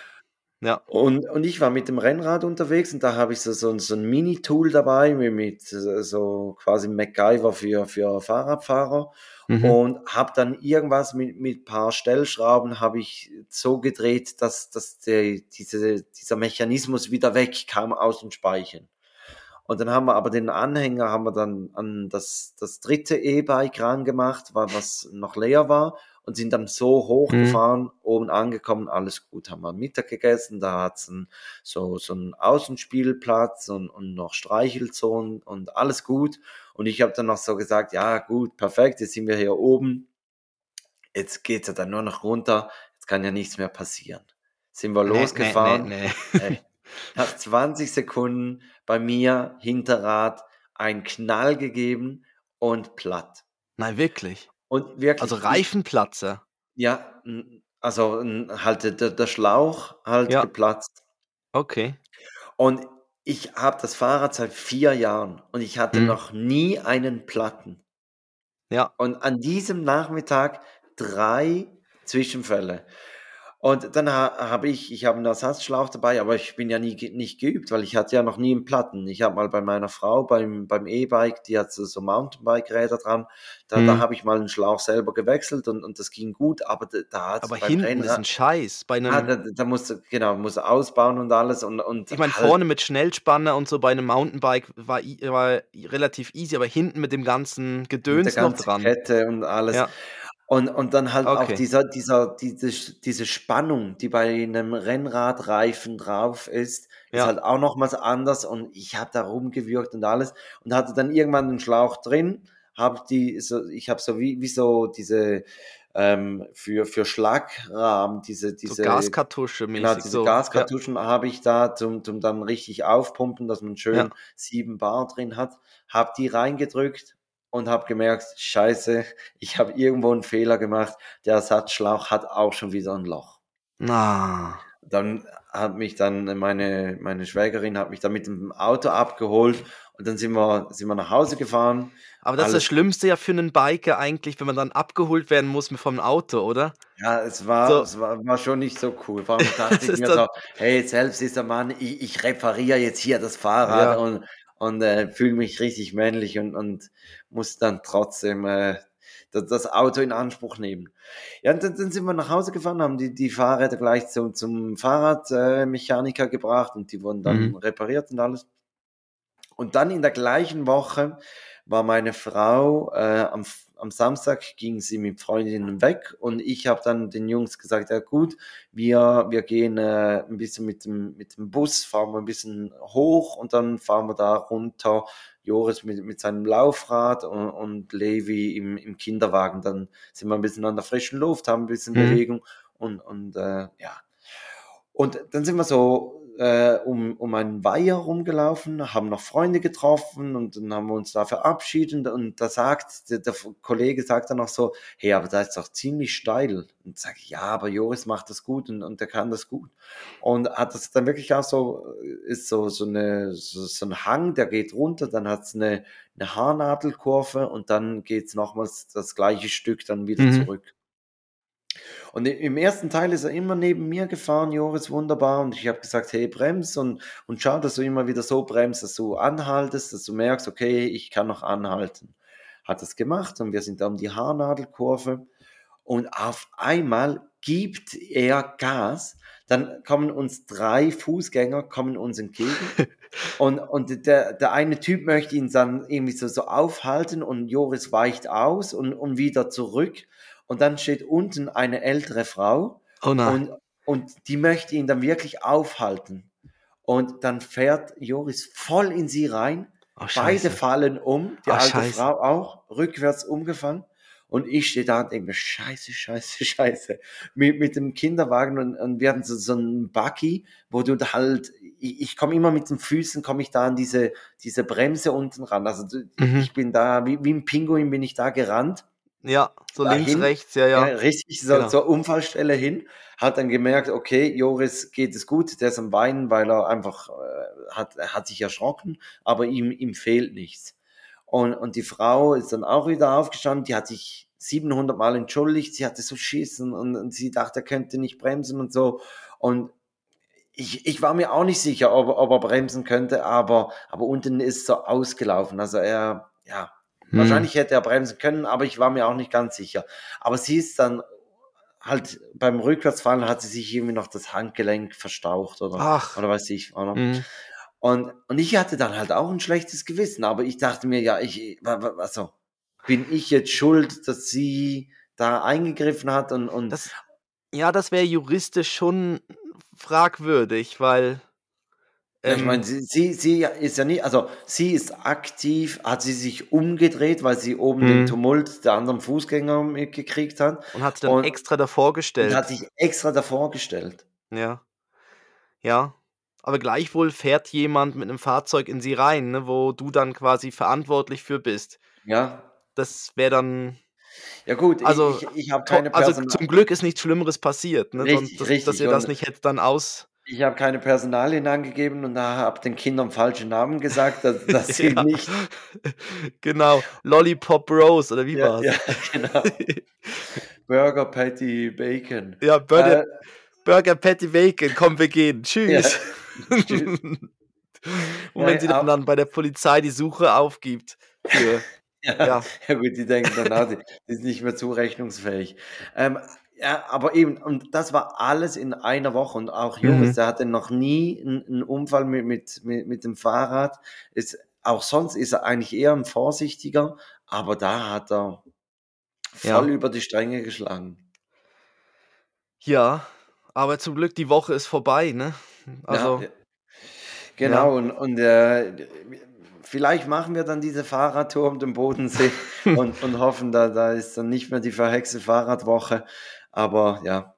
A: Ja,
B: Und, und ich war mit dem Rennrad unterwegs und da habe ich so, so, so ein Mini-Tool dabei mit, mit so quasi MacGyver für, für Fahrradfahrer
A: mhm.
B: und habe dann irgendwas mit mit paar Stellschrauben habe ich so gedreht, dass, dass der, diese, dieser Mechanismus wieder wegkam aus den Speichen. Und dann haben wir aber den Anhänger haben wir dann an das, das dritte E-Bike rangemacht, weil was noch leer war und sind dann so hochgefahren, oben angekommen, alles gut, haben wir Mittag gegessen, da hat's ein, so, so einen Außenspielplatz und, und noch Streichelzonen und alles gut. Und ich habe dann noch so gesagt, ja gut, perfekt, jetzt sind wir hier oben, jetzt geht's ja dann nur noch runter, jetzt kann ja nichts mehr passieren. Sind wir
A: Nee,
B: losgefahren,
A: Nee, nee,
B: nach 20 Sekunden bei mir Hinterrad ein Knall gegeben und platt.
A: Nein, wirklich.
B: Und wirklich.
A: Also Reifenplatzer.
B: Ja, also halt der, der Schlauch halt
A: Ja.
B: geplatzt.
A: Okay.
B: Und ich habe das Fahrrad seit vier Jahren und ich hatte
A: Mhm.
B: noch nie einen Platten.
A: Ja,
B: Und an diesem Nachmittag drei Zwischenfälle. Und dann ha habe ich, ich habe einen Ersatzschlauch dabei, aber ich bin ja nie, nicht geübt, weil ich hatte ja noch nie einen Platten. Ich habe mal bei meiner Frau beim, beim E-Bike, die hat so, Mountainbike-Räder dran, da, da
A: Mhm.
B: habe ich mal einen Schlauch selber gewechselt und, und das ging gut, aber da, da hat
A: aber hinten ist
B: Rennrad-
A: ein Scheiß. Bei einem,
B: ah, da, da musst du, genau, musst du ausbauen und alles und, und
A: ich meine,
B: halt-
A: vorne mit Schnellspanner und so bei einem Mountainbike war, war relativ easy, aber hinten mit dem ganzen
B: mit
A: Gedöns
B: der
A: noch
B: ganzen
A: dran.
B: Kette und alles.
A: Ja.
B: Und, und dann halt auch
A: Okay.
B: dieser, dieser, diese, diese Spannung, die bei einem Rennradreifen drauf ist, ist
A: Ja.
B: halt auch nochmals anders. Und ich habe da rumgewürgt und alles und hatte dann irgendwann einen Schlauch drin, habe die, so, ich habe so wie, wie so diese ähm, für, für Schlagrahmen, diese,
A: So
B: diese
A: Gaskartusche
B: Genau, diese
A: so. Ja.
B: Gaskartuschen habe ich da zum, zum dann richtig aufpumpen, dass man schön
A: Ja.
B: sieben Bar drin hat. Habe die reingedrückt und habe gemerkt, scheiße, ich habe irgendwo einen Fehler gemacht. Der Ersatzschlauch hat auch schon wieder ein Loch.
A: Na.
B: Dann hat mich dann meine, meine Schwägerin hat mich dann mit dem Auto abgeholt und dann sind wir, sind wir nach Hause gefahren.
A: Aber das ist das
B: Alles-
A: Schlimmste ja für einen Biker eigentlich, wenn man dann abgeholt werden muss vom Auto, oder?
B: Ja, es war,
A: So.
B: es war, war schon nicht so cool. Vor allem dachte ich
A: ist
B: mir so, hey, selbst dieser Mann, ich, ich repariere jetzt hier das Fahrrad
A: Ja.
B: und, und äh, fühle mich richtig männlich und, und muss dann trotzdem äh, das, das Auto in Anspruch nehmen. Ja, und dann, dann sind wir nach Hause gefahren, haben die, die Fahrräder gleich zum, zum Fahrradmechaniker äh, gebracht und die wurden dann
A: Mhm.
B: repariert und alles. Und dann in der gleichen Woche war meine Frau äh, am, am Samstag gingen sie mit Freundinnen weg und ich habe dann den Jungs gesagt, ja gut, wir, wir gehen äh, ein bisschen mit dem, mit dem Bus, fahren wir ein bisschen hoch und dann fahren wir da runter. Joris mit, mit seinem Laufrad und, und Levi im, im Kinderwagen. Dann sind wir ein bisschen an der frischen Luft, haben ein bisschen mhm. Bewegung und, und äh, ja. Und dann sind wir so äh, um, um einen Weiher rumgelaufen, haben noch Freunde getroffen und dann haben wir uns da verabschiedet und da sagt, der, der Kollege sagt dann noch so, hey, aber da ist doch ziemlich steil. Und sage ich, ja, aber Joris macht das gut und, und der kann das gut. Und hat das dann wirklich auch so, ist so, so, eine, so, so ein Hang, der geht runter, dann hat es eine, eine Haarnadelkurve und dann geht es nochmals das gleiche Stück dann wieder mhm. zurück. Und im ersten Teil ist er immer neben mir gefahren, Joris, wunderbar. Und ich habe gesagt, hey, brems und, und schau, dass du immer wieder so bremst, dass du anhaltest, dass du merkst, okay, ich kann noch anhalten. Hat das gemacht und wir sind da um die Haarnadelkurve. Und auf einmal gibt er Gas. Dann kommen uns drei Fußgänger, kommen uns entgegen. und und der, der eine Typ möchte ihn dann irgendwie so, so aufhalten und Joris weicht aus und, und wieder zurück und dann steht unten eine ältere Frau
A: oh
B: und, und die möchte ihn dann wirklich aufhalten. Und dann fährt Joris voll in sie rein. Oh, Beide fallen um, die oh, alte Scheiße. Frau auch, rückwärts umgefallen. Und ich stehe da und denke mir, scheiße, scheiße, scheiße. Mit, mit dem Kinderwagen und, und wir hatten so, so einen Buggy, wo du halt, ich, ich komme immer mit den Füßen, komme ich da an diese, diese Bremse unten ran. Also mhm. ich bin da, wie, wie ein Pinguin bin ich da gerannt.
A: Ja, so dahin, links, rechts, ja, ja. ja
B: richtig so, genau. zur Unfallstelle hin, hat dann gemerkt, okay, Joris geht es gut, der ist am Weinen, weil er einfach äh, hat, er hat sich erschrocken, aber ihm, ihm fehlt nichts. Und, und die Frau ist dann auch wieder aufgestanden, die hat sich 700 Mal entschuldigt, sie hatte so Schissen und, und sie dachte, er könnte nicht bremsen und so. Und ich, ich war mir auch nicht sicher, ob, ob er bremsen könnte, aber, aber unten ist so ausgelaufen. Also er, ja, hm. Wahrscheinlich hätte er bremsen können, aber ich war mir auch nicht ganz sicher. Aber sie ist dann halt beim Rückwärtsfahren hat sie sich irgendwie noch das Handgelenk verstaucht oder,
A: Ach.
B: oder weiß ich. Oder? Hm. Und, und ich hatte dann halt auch ein schlechtes Gewissen, aber ich dachte mir, ja, ich, also, bin ich jetzt schuld, dass sie da eingegriffen hat und, und
A: das, ja, das wäre juristisch schon fragwürdig, weil
B: ich meine, ähm. sie, sie, sie ist ja nicht, also sie ist aktiv, hat sie sich umgedreht, weil sie oben den mhm. Tumult der anderen Fußgänger mitgekriegt hat.
A: Und hat sich dann und, extra davor gestellt. Und
B: hat sich extra davor gestellt.
A: Ja. Ja. Aber gleichwohl fährt jemand mit einem Fahrzeug in sie rein, ne, wo du dann quasi verantwortlich für bist.
B: Ja.
A: Das wäre dann.
B: Ja gut,
A: also, ich, ich, habe keine Personal Also zum Glück ist nichts Schlimmeres passiert, ne? Richtig, dass, richtig. dass ihr das nicht hättet dann aus
B: ich habe keine Personalien angegeben und habe den Kindern falsche Namen gesagt, dass, dass sie ja. nicht.
A: Genau, Lollipop Rose oder wie
B: ja,
A: war's?
B: Ja, genau. Burger Patty Bacon.
A: Ja, Burger, äh, Burger Patty Bacon, komm, wir gehen. Tschüss. Ja. Tschüss. und wenn ja, sie dann, dann bei der Polizei die Suche aufgibt. Für,
B: ja, ja. gut, die denken dann, die, die ist nicht mehr zurechnungsfähig. Ähm, ja, aber eben, und das war alles in einer Woche. Und auch Jungs, mhm. der hatte noch nie einen, einen Unfall mit, mit, mit, mit dem Fahrrad. Ist, auch sonst ist er eigentlich eher ein Vorsichtiger, aber da hat er voll ja. über die Stränge geschlagen.
A: Ja, aber zum Glück die Woche ist vorbei, ne? Also. Ja,
B: genau, ja. und, und äh, vielleicht machen wir dann diese Fahrradtour um den Bodensee und, und hoffen, da, da ist dann nicht mehr die verhexte Fahrradwoche. Aber ja.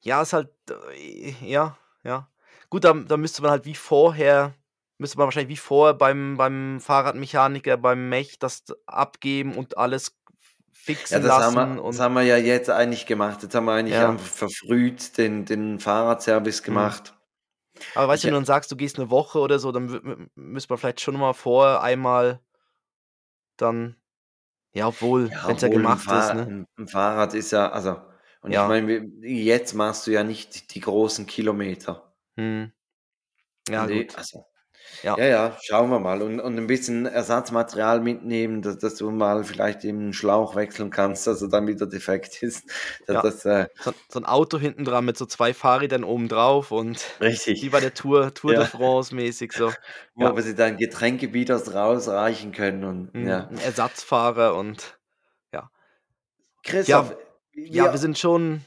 A: Ja, ist halt, äh, ja, ja. Gut, da, da müsste man halt wie vorher, müsste man wahrscheinlich wie vorher beim, beim Fahrradmechaniker, beim Mech das abgeben und alles fixen ja, das lassen.
B: Haben wir, das haben wir ja jetzt eigentlich gemacht. Jetzt haben wir eigentlich ja. verfrüht den, den Fahrradservice mhm. gemacht.
A: Aber weißt du, wenn du dann sagst, du gehst eine Woche oder so, dann müsste man vielleicht schon mal vorher einmal dann, ja, obwohl, ja, wenn es ja gemacht ist. Ne?
B: Ein Fahrrad ist ja, also und ja. ich meine, jetzt machst du ja nicht die großen Kilometer.
A: Hm. Ja,
B: nee, gut. Also, ja. ja, ja, schauen wir mal. Und, und ein bisschen Ersatzmaterial mitnehmen, dass, dass du mal vielleicht eben einen Schlauch wechseln kannst, dass er dann wieder defekt ist.
A: Ja. Das, äh, so, so, ein Auto hinten dran mit so zwei Fahrrädern oben drauf und
B: richtig.
A: wie bei der Tour, Tour ja. de France mäßig so.
B: Wo ja. sie dann Getränke wieder rausreichen können und
A: mhm. ja. Ein Ersatzfahrer und
B: Christoph,
A: ja, wir, wir sind schon.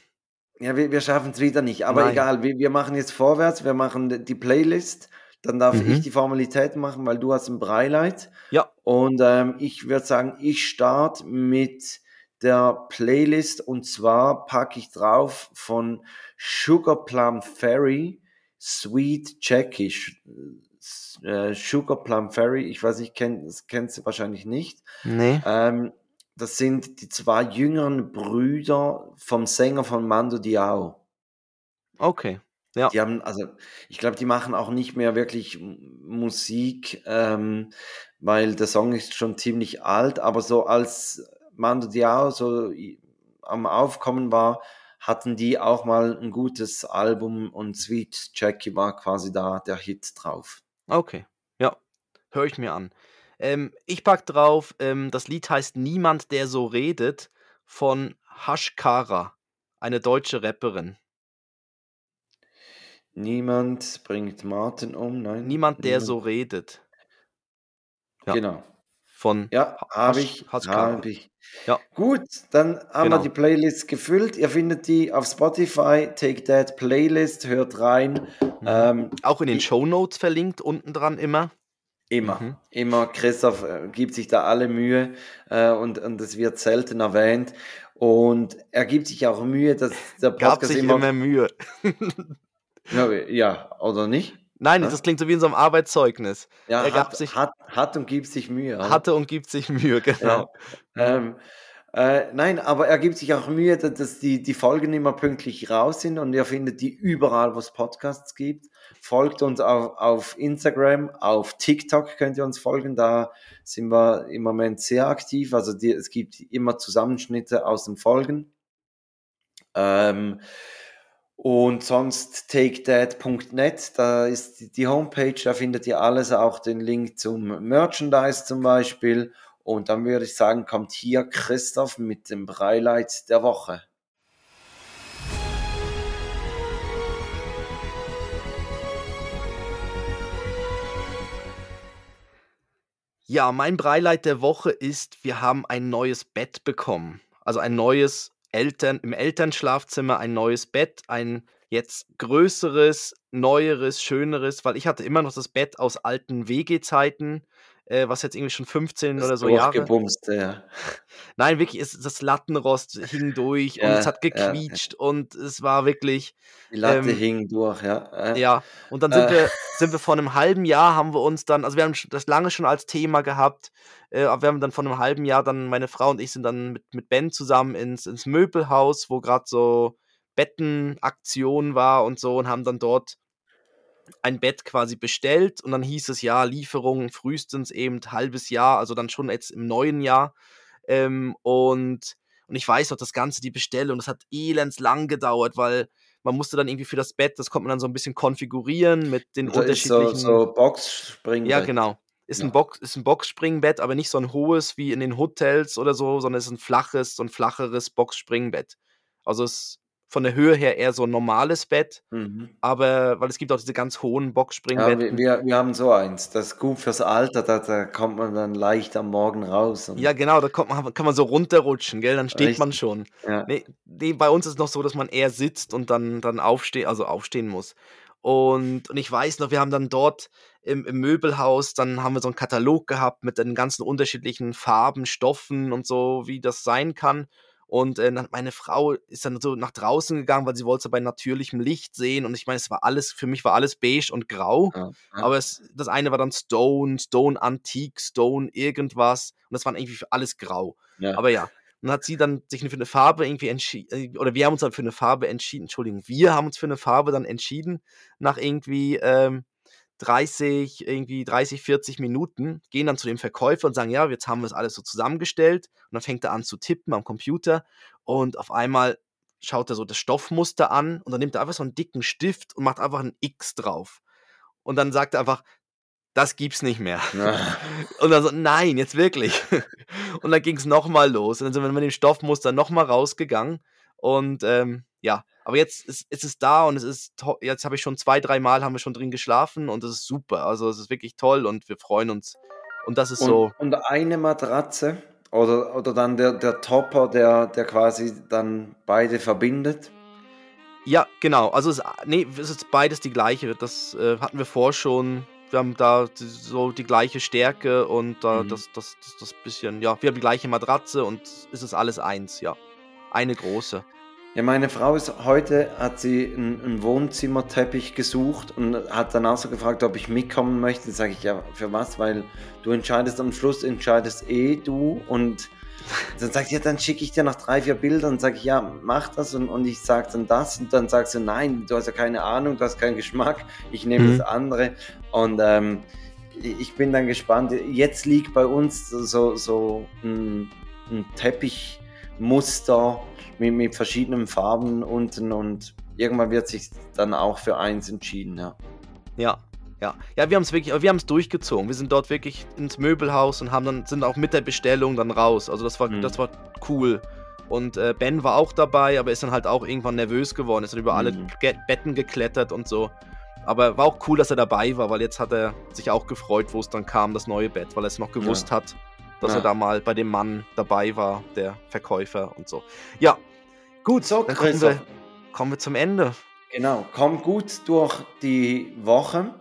B: Ja, wir, wir schaffen es wieder nicht. Aber Nein. egal, wir, wir machen jetzt vorwärts, wir machen die Playlist. Dann darf mhm. ich die Formalität machen, weil du hast ein Breileit.
A: Ja.
B: Und ähm, ich würde sagen, ich starte mit der Playlist und zwar packe ich drauf von Sugar Plum Fairy Sweet Jackish. Äh, Sugar Plum Fairy, ich weiß nicht, kenn, das kennst du wahrscheinlich nicht.
A: Nee.
B: Ähm, das sind die zwei jüngeren Brüder vom Sänger von Mando Diao.
A: Okay. Ja.
B: Die haben, also ich glaube, die machen auch nicht mehr wirklich Musik, ähm, weil der Song ist schon ziemlich alt, aber so als Mando Diao so am Aufkommen war, hatten die auch mal ein gutes Album und Sweet Jackie war quasi da der Hit drauf.
A: Okay, ja, höre ich mir an. Ähm, ich pack drauf, ähm, das Lied heißt Niemand, der so redet von Hashkara, eine deutsche Rapperin.
B: Niemand bringt Martin um, nein.
A: Niemand, der so redet.
B: Ja. Genau.
A: Von
B: ja, habe ich, hab ich. Ja. Gut, dann haben genau. wir die Playlist gefüllt. Ihr findet die auf Spotify, Take That Playlist, hört rein.
A: Mhm. Ähm, Auch in den Show Notes verlinkt, unten dran immer.
B: Immer, mhm. immer. Christoph äh, gibt sich da alle Mühe äh, und, und es wird selten erwähnt. Und er gibt sich auch Mühe, dass
A: der Podcast Gab sich immer, immer Mühe.
B: ja, ja, oder nicht?
A: Nein, ja? das klingt so wie in so einem Arbeitszeugnis.
B: Ja, er hat, sich, hat, hat und gibt sich Mühe.
A: Hatte und gibt sich Mühe, genau.
B: Ja. Ähm, äh, nein, aber er gibt sich auch Mühe, dass die, die Folgen immer pünktlich raus sind und ihr findet die überall, wo es Podcasts gibt. Folgt uns auf, auf Instagram, auf TikTok könnt ihr uns folgen, da sind wir im Moment sehr aktiv. Also die, es gibt immer Zusammenschnitte aus den Folgen. Ähm, und sonst takethat.net, da ist die Homepage, da findet ihr alles, auch den Link zum Merchandise zum Beispiel und dann würde ich sagen, kommt hier Christoph mit dem Breileit der Woche.
A: Ja, mein Breileit der Woche ist, wir haben ein neues Bett bekommen. Also ein neues Eltern, im Elternschlafzimmer ein neues Bett, ein jetzt größeres, neueres, schöneres, weil ich hatte immer noch das Bett aus alten WG-Zeiten äh, was jetzt irgendwie schon 15 das oder so Jahre.
B: Gebumst, ja.
A: Nein, wirklich, ist, das Lattenrost hing durch ja, und es hat gequietscht ja. und es war wirklich.
B: Die Latte ähm, hing durch, ja.
A: Ja, und dann sind, äh. wir, sind wir vor einem halben Jahr, haben wir uns dann, also wir haben das lange schon als Thema gehabt, äh, aber wir haben dann vor einem halben Jahr dann, meine Frau und ich sind dann mit, mit Ben zusammen ins, ins Möbelhaus, wo gerade so Bettenaktion war und so und haben dann dort ein Bett quasi bestellt und dann hieß es ja, Lieferung frühestens eben halbes Jahr, also dann schon jetzt im neuen Jahr. Ähm, und, und ich weiß noch, das Ganze, die Bestellung, das hat elends lang gedauert, weil man musste dann irgendwie für das Bett, das konnte man dann so ein bisschen konfigurieren mit den
B: also
A: unterschiedlichen.
B: So, so Boxspringbett.
A: Ja, genau. Ist ja. ein, Box, ist ein Boxspringbett, aber nicht so ein hohes wie in den Hotels oder so, sondern es ist ein flaches, so ein flacheres Boxspringbett. Also es von der Höhe her eher so ein normales Bett, mhm. aber weil es gibt auch diese ganz hohen Boxspringbetten.
B: Ja, wir, wir, haben so eins, das ist gut fürs Alter, da, da kommt man dann leicht am Morgen raus.
A: ja, genau, da kommt man, kann man so runterrutschen, gell? dann steht Richtig. man schon. Ja. Nee, nee, bei uns ist es noch so, dass man eher sitzt und dann, dann aufstehen, also aufstehen muss. Und, und ich weiß noch, wir haben dann dort im, im, Möbelhaus, dann haben wir so einen Katalog gehabt mit den ganzen unterschiedlichen Farben, Stoffen und so, wie das sein kann. Und äh, meine Frau ist dann so nach draußen gegangen, weil sie wollte es bei natürlichem Licht sehen. Und ich meine, es war alles, für mich war alles beige und grau. Ja, ja. Aber es, das eine war dann Stone, Stone Antique, Stone irgendwas. Und das war irgendwie alles grau. Ja. Aber ja. Und dann hat sie dann sich für eine Farbe irgendwie entschieden, äh, oder wir haben uns dann für eine Farbe entschieden, Entschuldigung, wir haben uns für eine Farbe dann entschieden, nach irgendwie ähm, 30, irgendwie 30, 40 Minuten, gehen dann zu dem Verkäufer und sagen, ja, jetzt haben wir es alles so zusammengestellt. Und dann fängt er an zu tippen am Computer und auf einmal schaut er so das Stoffmuster an und dann nimmt er einfach so einen dicken Stift und macht einfach ein X drauf. Und dann sagt er einfach, das gibt's nicht mehr. Ja. Und dann so, nein, jetzt wirklich. Und dann ging es nochmal los. Und dann sind wir mit dem Stoffmuster nochmal rausgegangen. Und ähm, ja, aber jetzt ist, ist es da und es ist jetzt habe ich schon zwei, drei Mal haben wir schon drin geschlafen und das ist super. Also es ist wirklich toll und wir freuen uns. Und das ist
B: und,
A: so.
B: Und eine Matratze Oder, oder dann der, der Topper, der, der quasi dann beide verbindet?
A: Ja, genau. Also es, nee, es ist beides die gleiche. Das äh, hatten wir vorher schon. Wir haben da so die gleiche Stärke und da mhm. das, das, das, das bisschen, ja, wir haben die gleiche Matratze und es ist alles eins, ja. Eine große.
B: Ja, meine Frau ist heute, hat sie einen, einen Wohnzimmerteppich gesucht und hat dann auch so gefragt, ob ich mitkommen möchte. Dann sage ich, ja, für was? Weil du entscheidest am Schluss, entscheidest eh du und dann sagt sie, ja, dann schicke ich dir noch drei, vier Bilder und sage ich, ja, mach das und, und ich sage dann das und dann sagst du, nein, du hast ja keine Ahnung, du hast keinen Geschmack, ich nehme mhm. das andere und ähm, ich bin dann gespannt. Jetzt liegt bei uns so, so ein, ein Teppichmuster mit, mit verschiedenen Farben unten und irgendwann wird sich dann auch für eins entschieden, ja.
A: Ja, ja, ja, wir haben es wirklich, wir haben es durchgezogen. Wir sind dort wirklich ins Möbelhaus und haben dann sind auch mit der Bestellung dann raus. Also das war, mhm. das war cool. Und äh, Ben war auch dabei, aber ist dann halt auch irgendwann nervös geworden, ist dann über mhm. alle Betten geklettert und so. Aber war auch cool, dass er dabei war, weil jetzt hat er sich auch gefreut, wo es dann kam, das neue Bett, weil er es noch gewusst ja. hat, dass ja. er da mal bei dem Mann dabei war, der Verkäufer und so. Ja, gut, so, dann kommen wir, kommen wir zum Ende.
B: Genau, komm gut durch die Woche.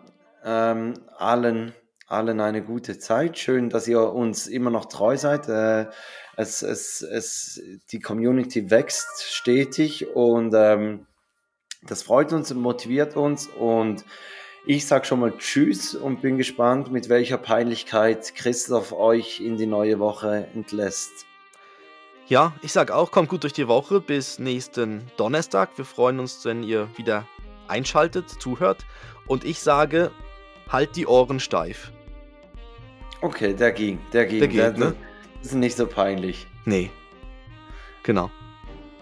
B: Ähm, allen, allen eine gute Zeit. Schön, dass ihr uns immer noch treu seid. Äh, es, es, es, die Community wächst stetig und ähm, das freut uns und motiviert uns. Und ich sage schon mal Tschüss und bin gespannt, mit welcher Peinlichkeit Christoph euch in die neue Woche entlässt.
A: Ja, ich sage auch, kommt gut durch die Woche bis nächsten Donnerstag. Wir freuen uns, wenn ihr wieder einschaltet, zuhört. Und ich sage, halt die Ohren steif.
B: Okay, der ging, der ging. Der geht, ne? Das ist nicht so peinlich.
A: Nee. Genau.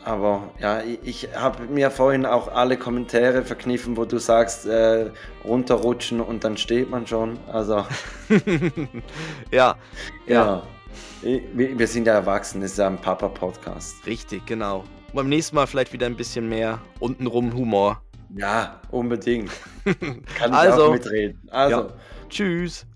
B: Aber ja, ich, ich habe mir vorhin auch alle Kommentare verkniffen, wo du sagst, äh, runterrutschen und dann steht man schon. Also.
A: ja, ja.
B: ja. Wir, wir sind ja erwachsen, das ist ja ein Papa-Podcast.
A: Richtig, genau. Und beim nächsten Mal vielleicht wieder ein bisschen mehr untenrum Humor.
B: Ja, unbedingt.
A: Kann ich also, auch mitreden. Also, ja. tschüss.